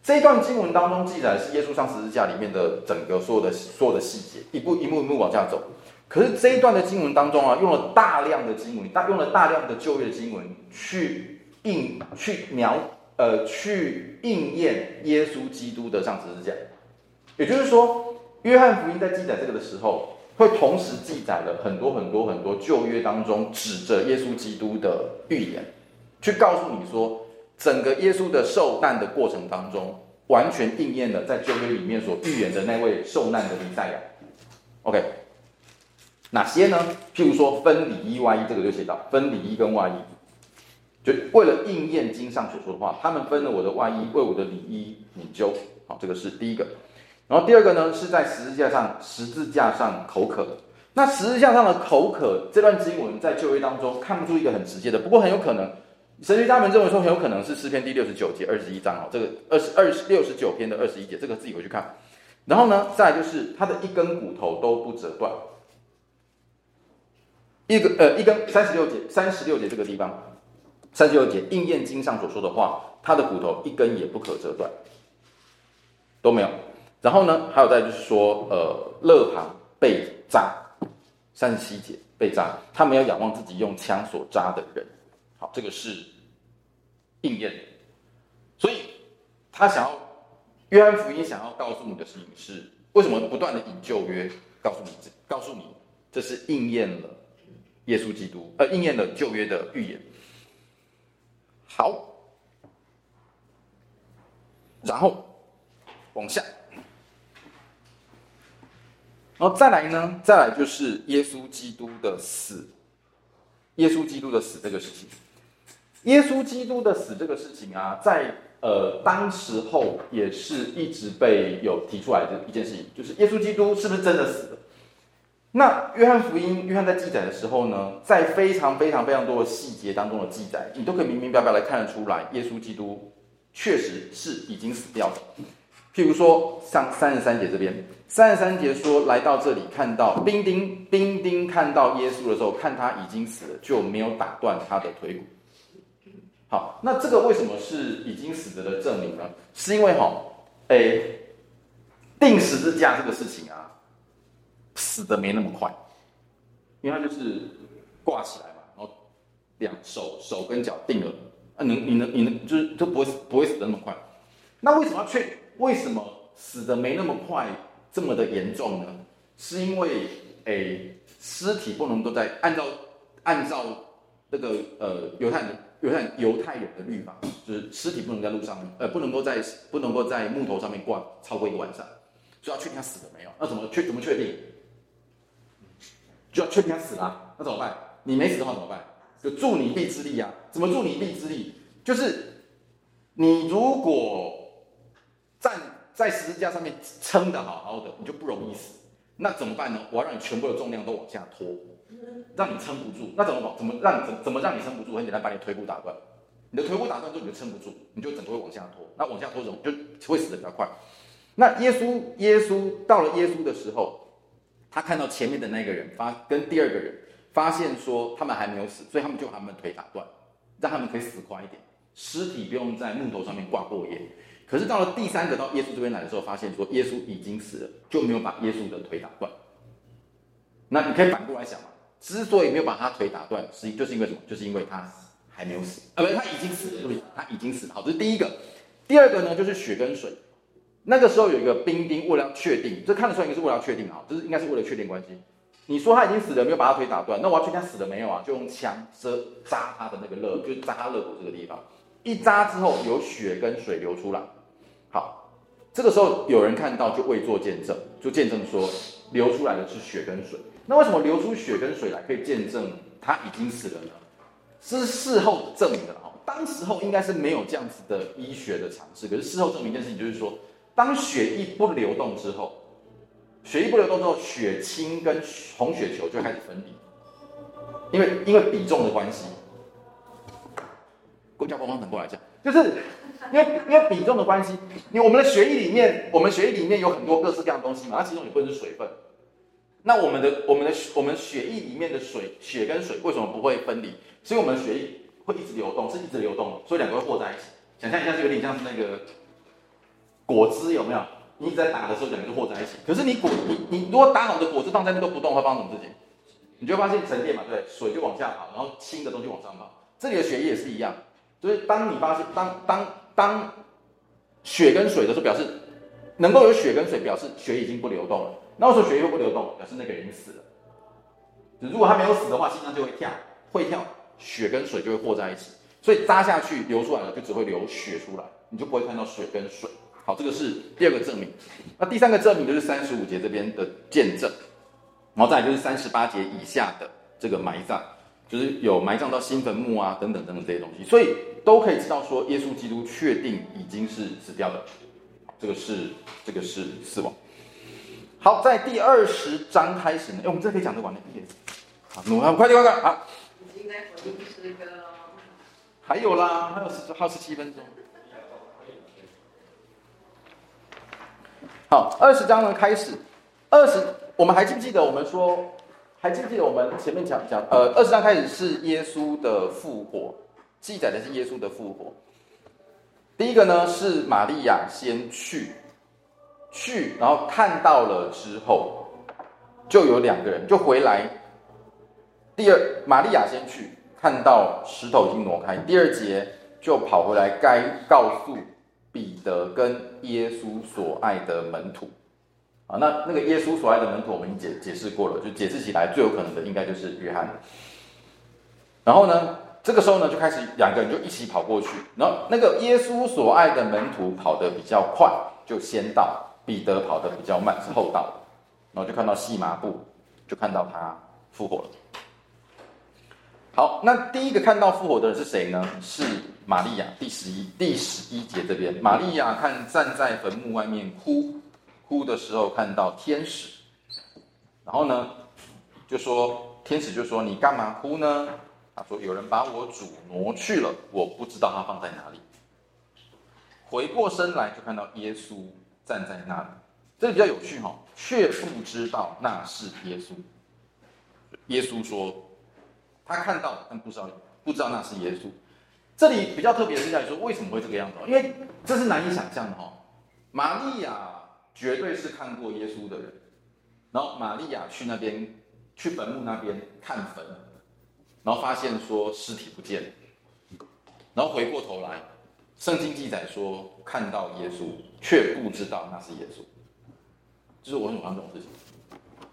这一段经文当中记载是耶稣上十字架里面的整个所有的所有的细节，一步一步一步往下走。可是这一段的经文当中啊，用了大量的经文，大用了大量的旧约经文去。应去描呃去应验耶稣基督的上十字架，也就是说，约翰福音在记载这个的时候，会同时记载了很多很多很多旧约当中指着耶稣基督的预言，去告诉你说，整个耶稣的受难的过程当中，完全应验了在旧约里面所预言的那位受难的弥赛亚。OK，哪些呢？譬如说分里衣外衣，这个就写到分里衣跟外衣。就为了应验经上所说的话，他们分了我的外衣，为我的里衣拧揪。好，这个是第一个。然后第二个呢，是在十字架上，十字架上口渴。那十字架上的口渴这段经文在旧约当中看不出一个很直接的，不过很有可能，神学家们认为说很有可能是诗篇第六十九节二十一章哦，这个二十二六十九篇的二十一节，这个自己回去看。然后呢，再就是他的一根骨头都不折断，一个呃一根三十六节三十六节这个地方。三十六节应验经上所说的话，他的骨头一根也不可折断，都没有。然后呢，还有再就是说，呃，勒旁被扎，三十七节被扎，他没有仰望自己用枪所扎的人。好，这个是应验。所以他想要，约翰福音想要告诉你的事情是，为什么不断的引旧约，告诉你，告诉你这是应验了耶稣基督，呃，应验了旧约的预言。好，然后往下，然后再来呢？再来就是耶稣基督的死。耶稣基督的死这个事情，耶稣基督的死这个事情啊，在呃，当时候也是一直被有提出来的一件事情，就是耶稣基督是不是真的死了？那约翰福音，约翰在记载的时候呢，在非常非常非常多的细节当中的记载，你都可以明明白白来看得出来，耶稣基督确实是已经死掉了。譬如说，像三十三节这边，三十三节说，来到这里看到兵丁，兵丁看到耶稣的时候，看他已经死了，就没有打断他的腿骨。好，那这个为什么是已经死了的证明呢？是因为哈，诶，钉十字架这个事情啊。死的没那么快，因为他就是挂起来嘛，然后两手手跟脚定了，啊，能你能你能就是就不会不会死的那么快。那为什么要确？为什么死的没那么快，这么的严重呢？是因为诶，尸体不能够在按照按照那个呃犹太人犹太犹太人的律法，就是尸体不能在路上，呃，不能够在不能够在木头上面挂超过一个晚上，所以要确定他死了没有。那怎么确怎么确定？就要确定他死了，那怎么办？你没死的话怎么办？就助你一臂之力啊！怎么助你一臂之力？就是你如果站在十字架上面撑得好好的，你就不容易死。那怎么办呢？我要让你全部的重量都往下拖，让你撑不住。那怎么怎么让怎怎么让你撑不住？很简单，把你腿骨打断。你的腿骨打断之后，你就撑不住，你就整个会往下拖。那往下拖怎么就会死得比较快？那耶稣耶稣到了耶稣的时候。他看到前面的那个人发跟第二个人发现说他们还没有死，所以他们就把他们腿打断，让他们可以死快一点，尸体不用在木头上面挂过夜。可是到了第三个到耶稣这边来的时候，发现说耶稣已经死了，就没有把耶稣的腿打断。那你可以反过来想嘛，之所以没有把他腿打断，实际就是因为什么？就是因为他还没有死，呃，不是他已经死了，对？他已经死了。好，这是第一个。第二个呢，就是血跟水。那个时候有一个兵丁，为了要确定，这看得出来应该是为了要确定啊，就是应该是为了确定关系。你说他已经死了，没有把他腿打断，那我要确定他死了没有啊？就用枪扎扎他的那个肋，就扎肋骨这个地方。一扎之后有血跟水流出来。好，这个时候有人看到就未做见证，就见证说流出来的是血跟水。那为什么流出血跟水来可以见证他已经死了呢？是事后证明的哈，当时候应该是没有这样子的医学的尝试，可是事后证明一件事情就是说。当血液不流动之后，血液不流动之后，血清跟红血球就开始分离，因为因为比重的关系。公交帮忙等过来讲，就是因为因为比重的关系，你我们的血液里面，我们血液里面有很多各式各样的东西嘛，它其中有部分是水分。那我们的我们的我们血液里面的水血跟水为什么不会分离？所以我们的血液会一直流动，是一直流动的，所以两个会和在一起。想象一下，是有点像是那个。果汁有没有？你一直在打的时候，两个就和在一起。可是你果你你如果打好的果汁放在那都不动，会发生什么事情？你就发现沉淀嘛，对，水就往下跑，然后轻的东西往上跑。这里的血液也是一样，就是当你发现当当当血跟水的时候，表示能够有血跟水，表示血已经不流动了。那时候血液不流动，表示那个人已经死了。如果他没有死的话，心脏就会跳，会跳，血跟水就会和在一起，所以扎下去流出来了，就只会流血出来，你就不会看到水跟水。好，这个是第二个证明。那第三个证明就是三十五节这边的见证，然后再来就是三十八节以下的这个埋葬，就是有埋葬到新坟墓啊等等等等这些东西，所以都可以知道说耶稣基督确定已经是死掉的。这个是这个是死亡。好，在第二十章开始呢，哎，我们这可以讲得完的一点。好，我们快点快点啊！已经在回应诗歌了。还有啦，还有十还有十七分钟。好，二十章呢开始，二十，我们还记不记得我们说，还记不记得我们前面讲讲，呃，二十章开始是耶稣的复活，记载的是耶稣的复活。第一个呢是玛利亚先去，去，然后看到了之后，就有两个人就回来。第二，玛利亚先去看到石头已经挪开，第二节就跑回来该告诉。彼得跟耶稣所爱的门徒，啊，那那个耶稣所爱的门徒，我们已经解解释过了，就解释起来最有可能的应该就是约翰。然后呢，这个时候呢，就开始两个人就一起跑过去，然后那个耶稣所爱的门徒跑得比较快，就先到；彼得跑得比较慢，是后到。然后就看到细麻布，就看到他复活了。好，那第一个看到复活的人是谁呢？是玛利亚第十一第十一节这边，玛利亚看站在坟墓外面哭哭的时候，看到天使，然后呢，就说天使就说你干嘛哭呢？他说有人把我主挪去了，我不知道他放在哪里。回过身来就看到耶稣站在那里，这个比较有趣哈，却不知道那是耶稣。耶稣说他看到，但不知道不知道那是耶稣。这里比较特别的是在于说，为什么会这个样子？因为这是难以想象的哈。玛利亚绝对是看过耶稣的人，然后玛利亚去那边去坟墓那边看坟，然后发现说尸体不见了，然后回过头来，圣经记载说看到耶稣，却不知道那是耶稣。就是我很喜欢这种事情，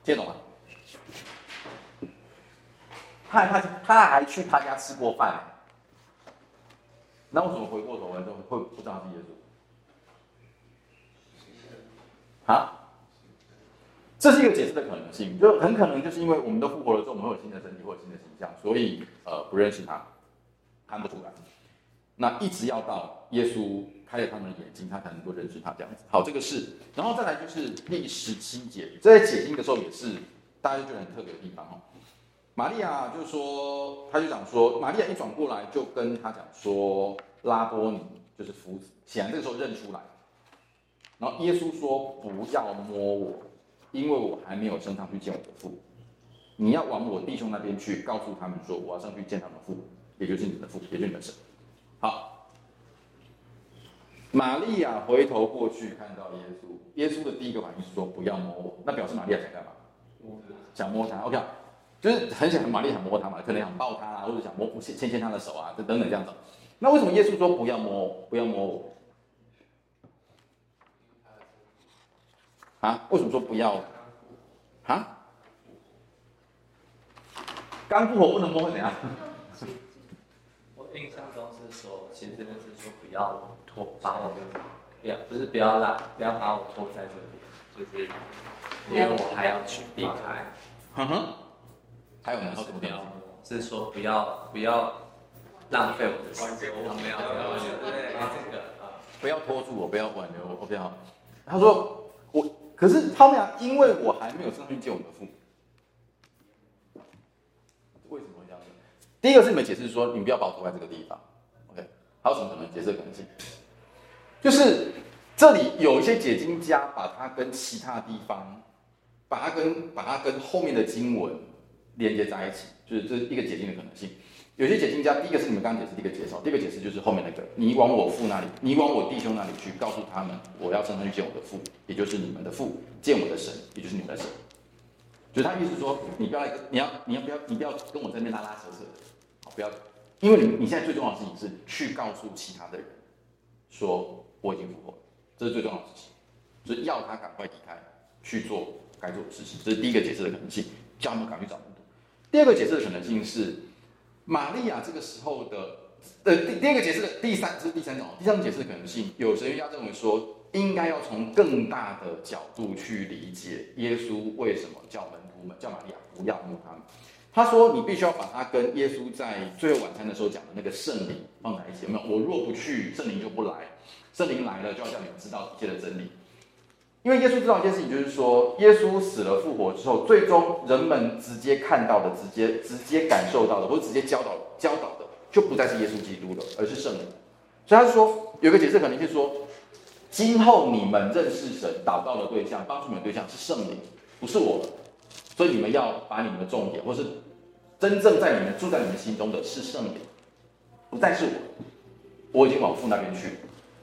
听懂吗？他他他还去他家吃过饭。那为什么回过头来就会不知道是耶稣？啊？这是一个解释的可能性，就很可能就是因为我们都复活了之后，我们会有新的身体或者新的形象，所以呃不认识他，看不出来。那一直要到耶稣开了他们的眼睛，他才能够认识他这样子。好，这个是，然后再来就是第十七节，这在解经的时候也是大家就觉得很特别的地方哦。玛利亚就说，他就讲说，玛利亚一转过来就跟他讲说，拉波尼就是夫子，显然这个时候认出来。然后耶稣说，不要摸我，因为我还没有升上去见我的父。你要往我弟兄那边去，告诉他们说，我要上去见他们父，也就是你的父，也就是你的神。好，玛利亚回头过去看到耶稣，耶稣的第一个反应是说，不要摸我，那表示玛利亚想干嘛？想摸他，OK。就是很想玛丽想摸他嘛，可能想抱他啊，或者想摸牵牵牵他的手啊，等等这样子。那为什么耶稣说不要摸，不要摸我？啊？为什么说不要？啊？刚复活不能摸会怎样？我印象中是说，其实那是说不要拖把我，不要不是不要让不要把我拖在这里，就是因为我还要去避开。哼哼。还有呢？什么标？是说不要不要浪费我的时间，我没有，对这个不要拖住我，不要挽留我，不要。他说我，可是他们俩，因为我还没有上去见我的父母，为什么会这样子？第一个是你们解释说，你们不要把我拖在这个地方，OK？还有什么可能解释的可能性？就是这里有一些解经家把它跟其他地方，把它跟把它跟后面的经文。连接在一起，就是这是一个解经的可能性。有些解经家，第一个是你们刚刚解释第一个解释，第一个解释就是后面那个，你往我父那里，你往我弟兄那里去，告诉他们，我要升上去见我的父，也就是你们的父，见我的神，也就是你们的神。就是他意思说，你不要来，你要你要不要，你不要跟我在那边拉拉扯扯，好，不要，因为你你现在最重要的事情是去告诉其他的人，说我已经复活了，这是最重要的事情，就是要他赶快离开，去做该做的事情，这是第一个解释的可能性，叫他们赶快去找。第二个解释的可能性是，玛利亚这个时候的，呃，第第二个解释的第三，这是第三种，第三种解释的可能性，有神学家认为说，应该要从更大的角度去理解耶稣为什么叫门徒们叫玛利亚不要摸他们。他说，你必须要把它跟耶稣在最后晚餐的时候讲的那个圣灵放在一起，有没有？我若不去，圣灵就不来；圣灵来了，就要叫你们知道一切的真理。因为耶稣知道一件事情，就是说，耶稣死了复活之后，最终人们直接看到的、直接直接感受到的，或者直接教导教导的，就不再是耶稣基督了，而是圣灵。所以他是说，有个解释可能就是说，今后你们认识神、祷告的对象、帮助你们对象是圣灵，不是我。所以你们要把你们的重点，或是真正在你们住在你们心中的是圣灵，不再是我。我已经往父那边去。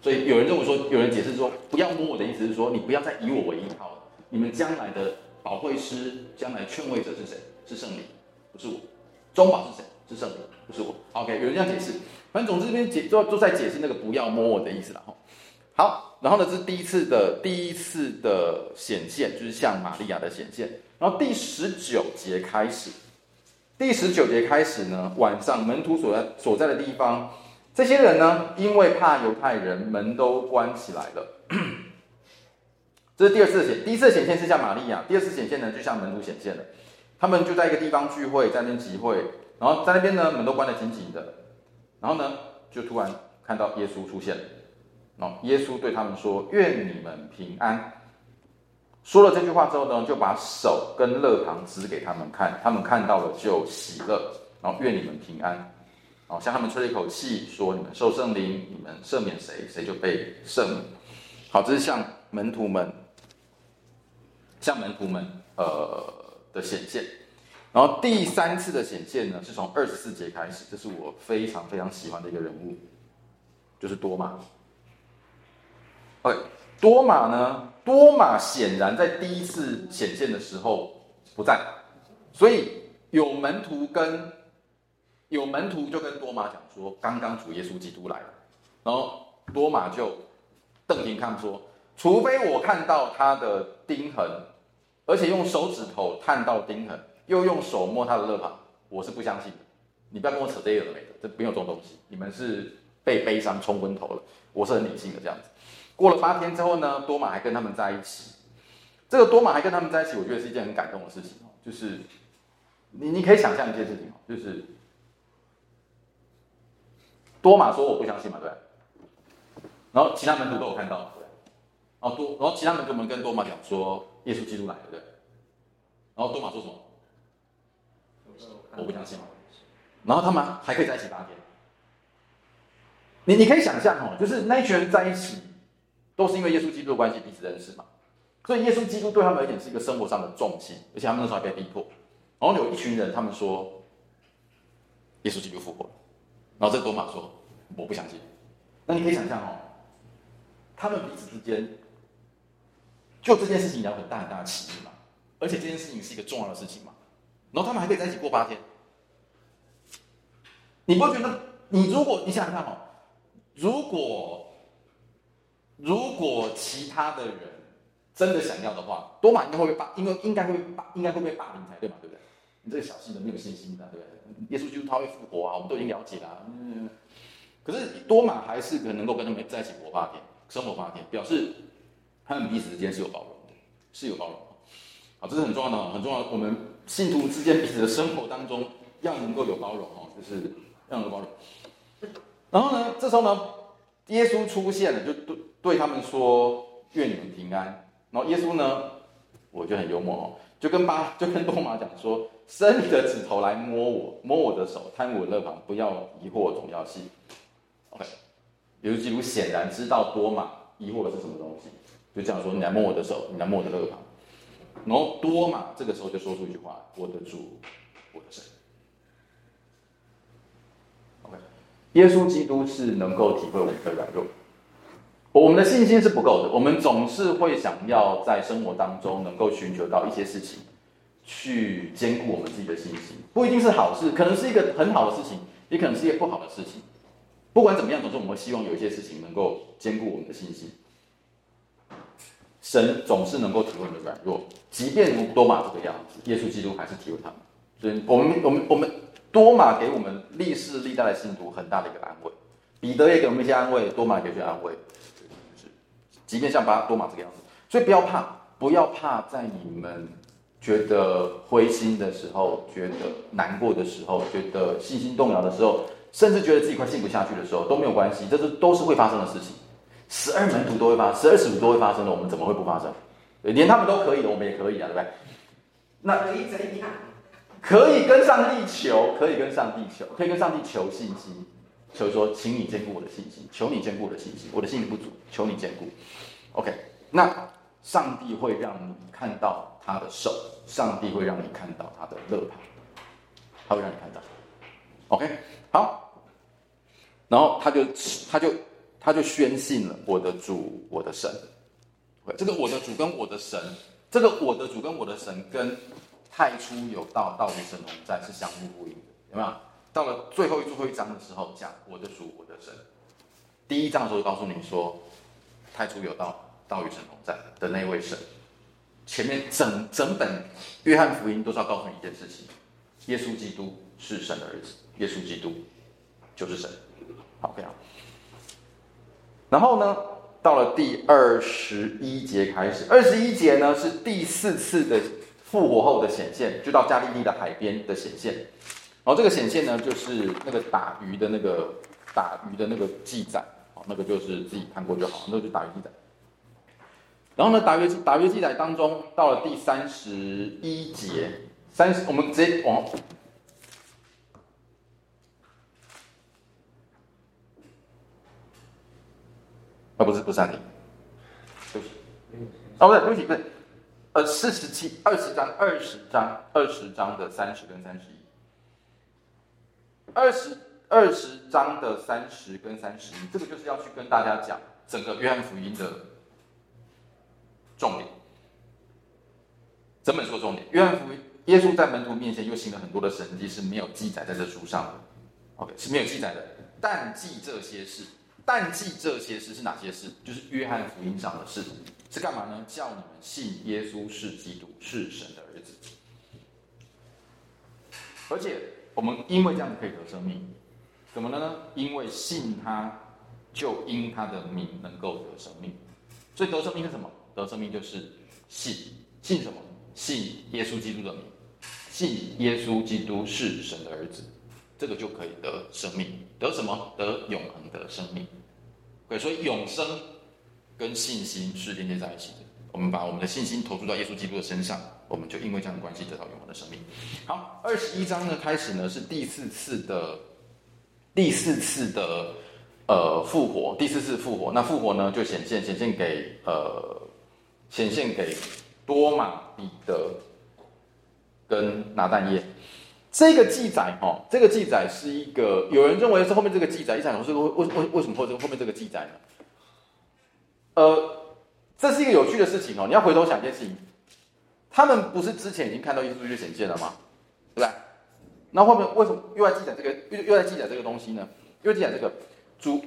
所以有人认为说，有人解释说，不要摸我的意思是说，你不要再以我为依靠了。你们将来的保惠师、将来劝慰者是谁？是圣灵，不是我。中保是谁？是圣灵，不是我。OK，有人这样解释。反正总之这边解都都在解释那个不要摸我的意思了哈。好，然后呢，这是第一次的第一次的显现，就是像玛利亚的显现。然后第十九节开始，第十九节开始呢，晚上门徒所在所在的地方。这些人呢，因为怕犹太人，门都关起来了。这是第二次显，第一次显现是像玛利亚，第二次显现呢，就像门徒显现了。他们就在一个地方聚会，在那边集会，然后在那边呢，门都关得紧紧的。然后呢，就突然看到耶稣出现了。哦，耶稣对他们说：“愿你们平安。”说了这句话之后呢，就把手跟肋旁指给他们看，他们看到了就喜乐。然后愿你们平安。好，向他们吹了一口气，说：“你们受圣灵，你们赦免谁，谁就被赦免。”好，这是向门徒们，向门徒们呃的显现。然后第三次的显现呢，是从二十四节开始，这是我非常非常喜欢的一个人物，就是多马。哎多马呢？多马显然在第一次显现的时候不在，所以有门徒跟有门徒就跟多马讲说，刚刚主耶稣基督来了，然后多马就瞪眼看说，除非我看到他的钉痕，而且用手指头探到钉痕，又用手摸他的肋旁，我是不相信的。你不要跟我扯这个没的，这没有这种东西，你们是被悲伤冲昏头了，我是很理性的这样子。过了八天之后呢，多马还跟他们在一起。这个多马还跟他们在一起，我觉得是一件很感动的事情哦。就是你你可以想象一件事情哦，就是多马说我不相信嘛，对。然后其他门徒都有看到，对。然后多，然后其他门徒们跟多马讲说，耶稣基督来了，对。然后多马说什么？我不相信。然后他们还可以在一起八天。你你可以想象哦，就是那一群人在一起。都是因为耶稣基督的关系彼此认识嘛，所以耶稣基督对他们而言是一个生活上的重心，而且他们那时候还被逼迫。然后有一群人，他们说耶稣基督复活了，然后这个多玛说我不相信。那你可以想象哦，他们彼此之间就这件事情有很大很大的歧义嘛，而且这件事情是一个重要的事情嘛，然后他们还可以在一起过八天。你不觉得？你如果你想想看哦，如果如果其他的人真的想要的话，多玛应该会被霸，因为应该会被霸，应该会被霸凌才对嘛，对不对？你这个小心的没有信心的，对不对？耶稣基督他会复活啊，我们都已经了解了啊。嗯，可是多马还是可能能够跟他们在一起活八天，生活八天，表示他们彼此之间是有包容的，是有包容的。好，这是很重要的，很重要的。我们信徒之间彼此的生活当中要能够有包容哦，就是要能够包容。然后呢，这时候呢，耶稣出现了，就对。对他们说：“愿你们平安。”然后耶稣呢，我觉得很幽默哦，就跟巴就跟多马讲说：“伸你的指头来摸我，摸我的手，探我的肋旁，不要疑惑，总要信。” OK，耶稣基督显然知道多玛疑惑的是什么东西，就这样说：“你来摸我的手，你来摸我的肋旁。”然后多玛这个时候就说出一句话：“我的主，我的神。”OK，耶稣基督是能够体会我们的软弱。我们的信心是不够的，我们总是会想要在生活当中能够寻求到一些事情，去兼顾我们自己的信心，不一定是好事，可能是一个很好的事情，也可能是一个不好的事情。不管怎么样，总之我们希望有一些事情能够兼顾我们的信心。神总是能够体会我们的软弱，即便如多马这个样子，耶稣基督还是体会他们。所以我们我们我们多马给我们历世历代的信徒很大的一个安慰，彼得也给我们一些安慰，多马也给些安慰。即便像巴多马这个样子，所以不要怕，不要怕，在你们觉得灰心的时候，觉得难过的时候，觉得信心动摇的时候，甚至觉得自己快信不下去的时候，都没有关系，这是都是会发生的事情。十二门徒都会发，十二使徒都会发生的，我们怎么会不发生？连他们都可以的，我们也可以啊，对不对？那可以怎样？可以跟上帝求，可以跟上帝求，可以跟上帝求信心。所以说，请你坚固我的信心，求你坚固我的信心，我的信心不足，求你坚固。OK，那上帝会让你看到他的手，上帝会让你看到他的肋旁，他会让你看到。OK，好，然后他就他就他就宣信了我的主，我的神。这个我的主跟我的神，这个我的主跟我的神跟太初有道，道与神同在是相互呼应的，有没有？到了最后一最后一章的时候，讲我的主，我的神。第一章的时候就告诉你说，太初有道，道与神同在的那位神。前面整整本约翰福音都是要告诉你一件事情：耶稣基督是神的儿子，耶稣基督就是神。好，非常。然后呢，到了第二十一节开始，二十一节呢是第四次的复活后的显现，就到加利利的海边的显现。然后这个显现呢，就是那个打鱼的那个打鱼的那个记载，好，那个就是自己看过就好，那个就打鱼记载。然后呢，打鱼打约记载当中，到了第三十一节，三十，我们直接往，啊，不是不是三零，对不起，啊不对，对不起，不对，呃，四十七二十章二十章二十章的三十跟三十一，二十二十章的三十跟三十一，这个就是要去跟大家讲整个约翰福音的。重点，整本书的重点。约翰福音，耶稣在门徒面前又行了很多的神迹，是没有记载在这书上的。OK，是没有记载的。但记这些事，但记这些事是哪些事？就是约翰福音上的事，是干嘛呢？叫你们信耶稣是基督，是神的儿子。而且我们因为这样子可以得生命，怎么了呢？因为信他，就因他的名能够得生命。所以得生命是什么？得生命就是信，信什么？信耶稣基督的名，信耶稣基督是神的儿子，这个就可以得生命。得什么？得永恒的生命。对，所以永生跟信心是连接在一起的。我们把我们的信心投注到耶稣基督的身上，我们就因为这样的关系得到永恒的生命。好，二十一章呢开始呢是第四次的第四次的呃复活，第四次复活。那复活呢就显现显现给呃。显现给多马、彼得跟拿但业。这个记载，哈，这个记载是一个，有人认为是后面这个记载，一想说，为为为什么会这个后面这个记载呢？呃，这是一个有趣的事情哦。你要回头想一件事情，他们不是之前已经看到耶稣就显现了吗？对不对？那后面为什么又在记载这个，又又在记载这个东西呢？又记载这个主。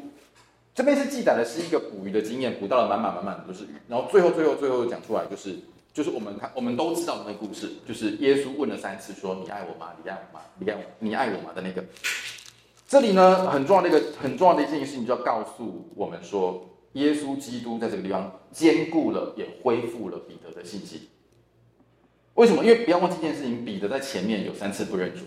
这边是记载的是一个捕鱼的经验，捕到了满满满满的都是鱼，然后最后最后最后讲出来就是就是我们看我们都知道的那个故事，就是耶稣问了三次说，你爱我吗？你爱我吗？你爱我？你爱我吗？的那个。这里呢，很重要的一个很重要的一件事情就要告诉我们说，耶稣基督在这个地方坚固了也恢复了彼得的信心。为什么？因为不要忘记一件事情，彼得在前面有三次不认主。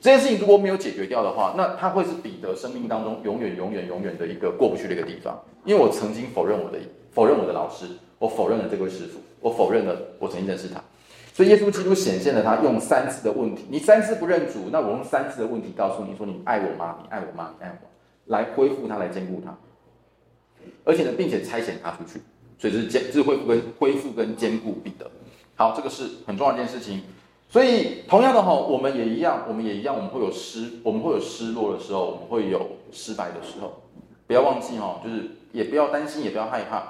这件事情如果没有解决掉的话，那他会是彼得生命当中永远、永远、永远的一个过不去的一个地方。因为我曾经否认我的否认我的老师，我否认了这位师傅，我否认了我曾经认识他。所以耶稣基督显现了他用三次的问题，你三次不认主，那我用三次的问题告诉你说，你爱我吗？你爱我吗？你爱我？来恢复他，来坚固他，而且呢，并且差遣他出去，所以这是坚，这是恢复跟恢复跟坚固彼得。好，这个是很重要一件事情。所以，同样的哈，我们也一样，我们也一样，我们会有失，我们会有失落的时候，我们会有失败的时候。不要忘记哈，就是也不要担心，也不要害怕，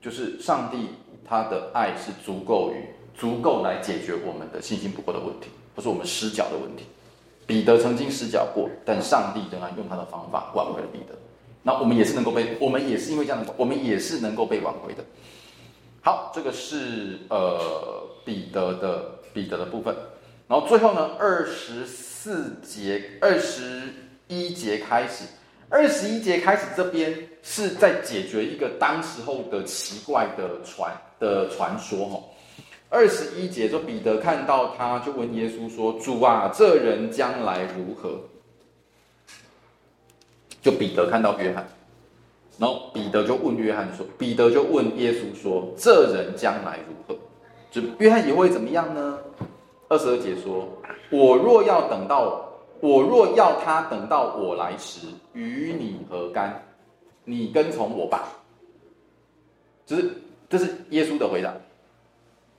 就是上帝他的爱是足够于足够来解决我们的信心不够的问题，不是我们失脚的问题。彼得曾经失脚过，但上帝仍然用他的方法挽回了彼得。那我们也是能够被，我们也是因为这样的，我们也是能够被挽回的。好，这个是呃彼得的。彼得的部分，然后最后呢，二十四节、二十一节开始，二十一节开始这边是在解决一个当时候的奇怪的传的传说哈。二十一节说彼得看到他，就问耶稣说：“主啊，这人将来如何？”就彼得看到约翰，然后彼得就问约翰说：“彼得就问耶稣说，这人将来如何？”就约翰也会怎么样呢？二十二节说：“我若要等到，我若要他等到我来时，与你何干？你跟从我吧。”这是这是耶稣的回答。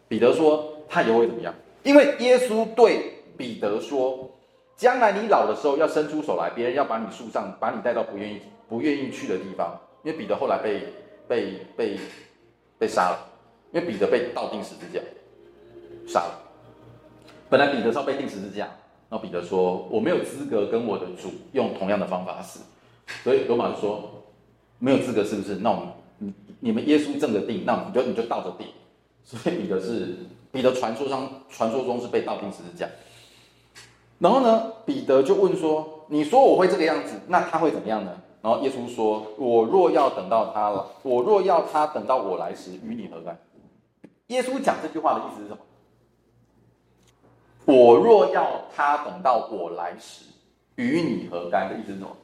彼得说：“他也会怎么样？因为耶稣对彼得说，将来你老的时候要伸出手来，别人要把你束上，把你带到不愿意不愿意去的地方。因为彼得后来被被被被杀了。”因为彼得被倒钉十字架，杀了。本来彼得是要被钉十字架，然后彼得说：“我没有资格跟我的主用同样的方法死。”所以罗马就说：“没有资格是不是？那我们你你们耶稣正着钉，那我们就你就倒着钉。”所以彼得是彼得传说上传说中是被倒钉十字架。然后呢，彼得就问说：“你说我会这个样子，那他会怎么样呢？”然后耶稣说：“我若要等到他了，我若要他等到我来时，与你何干？”耶稣讲这句话的意思是什么？我若要他等到我来时，与你何干的意思是什么？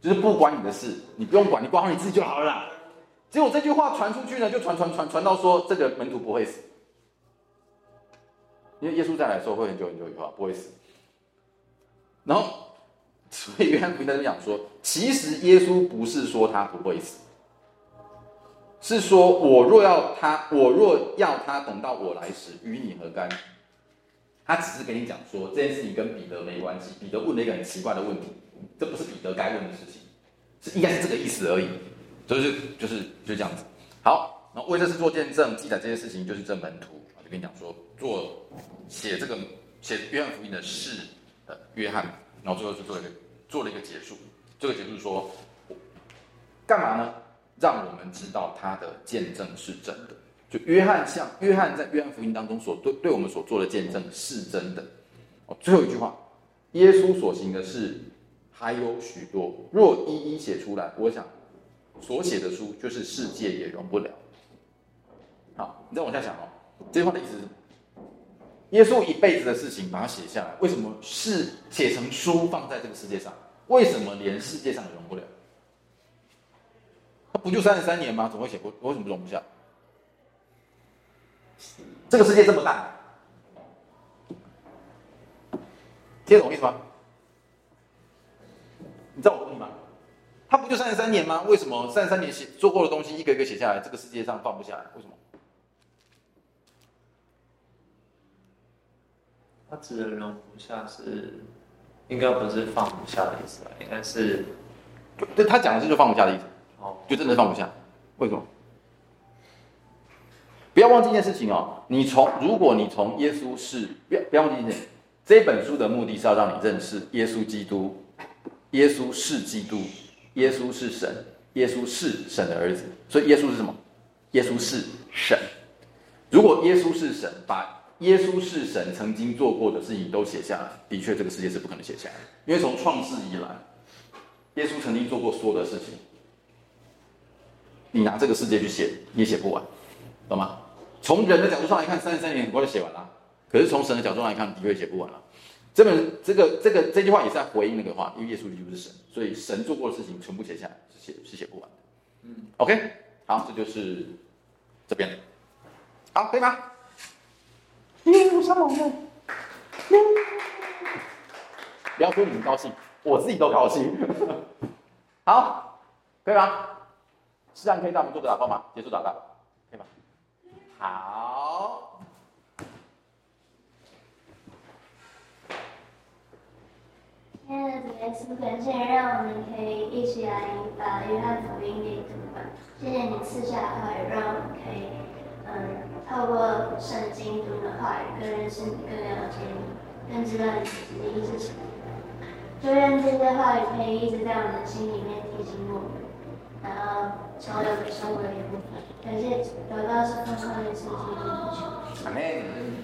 就是不关你的事，你不用管，你管好你自己就好了啦。结果这句话传出去呢，就传传传传到说这个门徒不会死，因为耶稣再来说会很久很久以后不会死。然后，所以约翰福音在这讲说，其实耶稣不是说他不会死，是说我若要他，我若要他等到我来时，与你何干？他只是跟你讲说这件事情跟彼得没关系。彼得问了一个很奇怪的问题，这不是彼得该问的事情，是应该是这个意思而已。就是就是就这样子。好，那为这事做见证、记载这些事情，就是这门徒啊，就跟你讲说，做写这个写约翰福音的是呃约翰，然后最后就做了一个做了一个结束。这个结束说，干嘛呢？让我们知道他的见证是真的。就约翰像约翰在约翰福音当中所对对我们所做的见证是真的。哦，最后一句话，耶稣所行的事还有许多，若一一写出来，我想所写的书就是世界也容不了。好，你再往下想哦，这句话的意思是，耶稣一辈子的事情把它写下来，为什么是写成书放在这个世界上？为什么连世界上也容不了？他不就三十三年吗？怎么会写不？为什么容不下？这个世界这么大，听得懂意思吗？你知道我的问你吗？他不就三十三年吗？为什么三十三年写做过的东西一个一个写下来，这个世界上放不下来？为什么？他指的容不下是，应该不是放不下的意思吧？应该是，对，他讲的是就放不下的意思，哦，就真的放不下。为什么？不要忘记一件事情哦，你从如果你从耶稣是不要不要忘记一件事情，这本书的目的是要让你认识耶稣基督，耶稣是基督，耶稣是神，耶稣是神的儿子。所以耶稣是什么？耶稣是神。如果耶稣是神，把耶稣是神曾经做过的事情都写下来，的确这个世界是不可能写下来的，因为从创世以来，耶稣曾经做过所有的事情，你拿这个世界去写，你也写不完，懂吗？从人的角度上来看，三十三年很快就写完了。可是从神的角度上来看，的确写不完了。这本这个这个这句话也是在回应那个话，因为耶稣就是神，所以神做过的事情全部写下来是写是写不完的。嗯，OK，好，这就是这边。好，可以吗？耶，上龙了。不要说你们高兴，我自己都高兴。好，可以吗？是这样可以让我们做个祷告吗？结束祷告。好，亲爱的主耶稣，感谢让我们可以一起来把约翰福音给读完。谢谢你赐下的话语，让我们可以，嗯，透过圣经读的话语，更认识你，更了解你，更知道你自己的意思是什么。就愿这些话语可以一直在我们心里面提醒我们。然后成为我们生活的一部分。感谢祷告是奉靠耶稣基督的名求。阿门。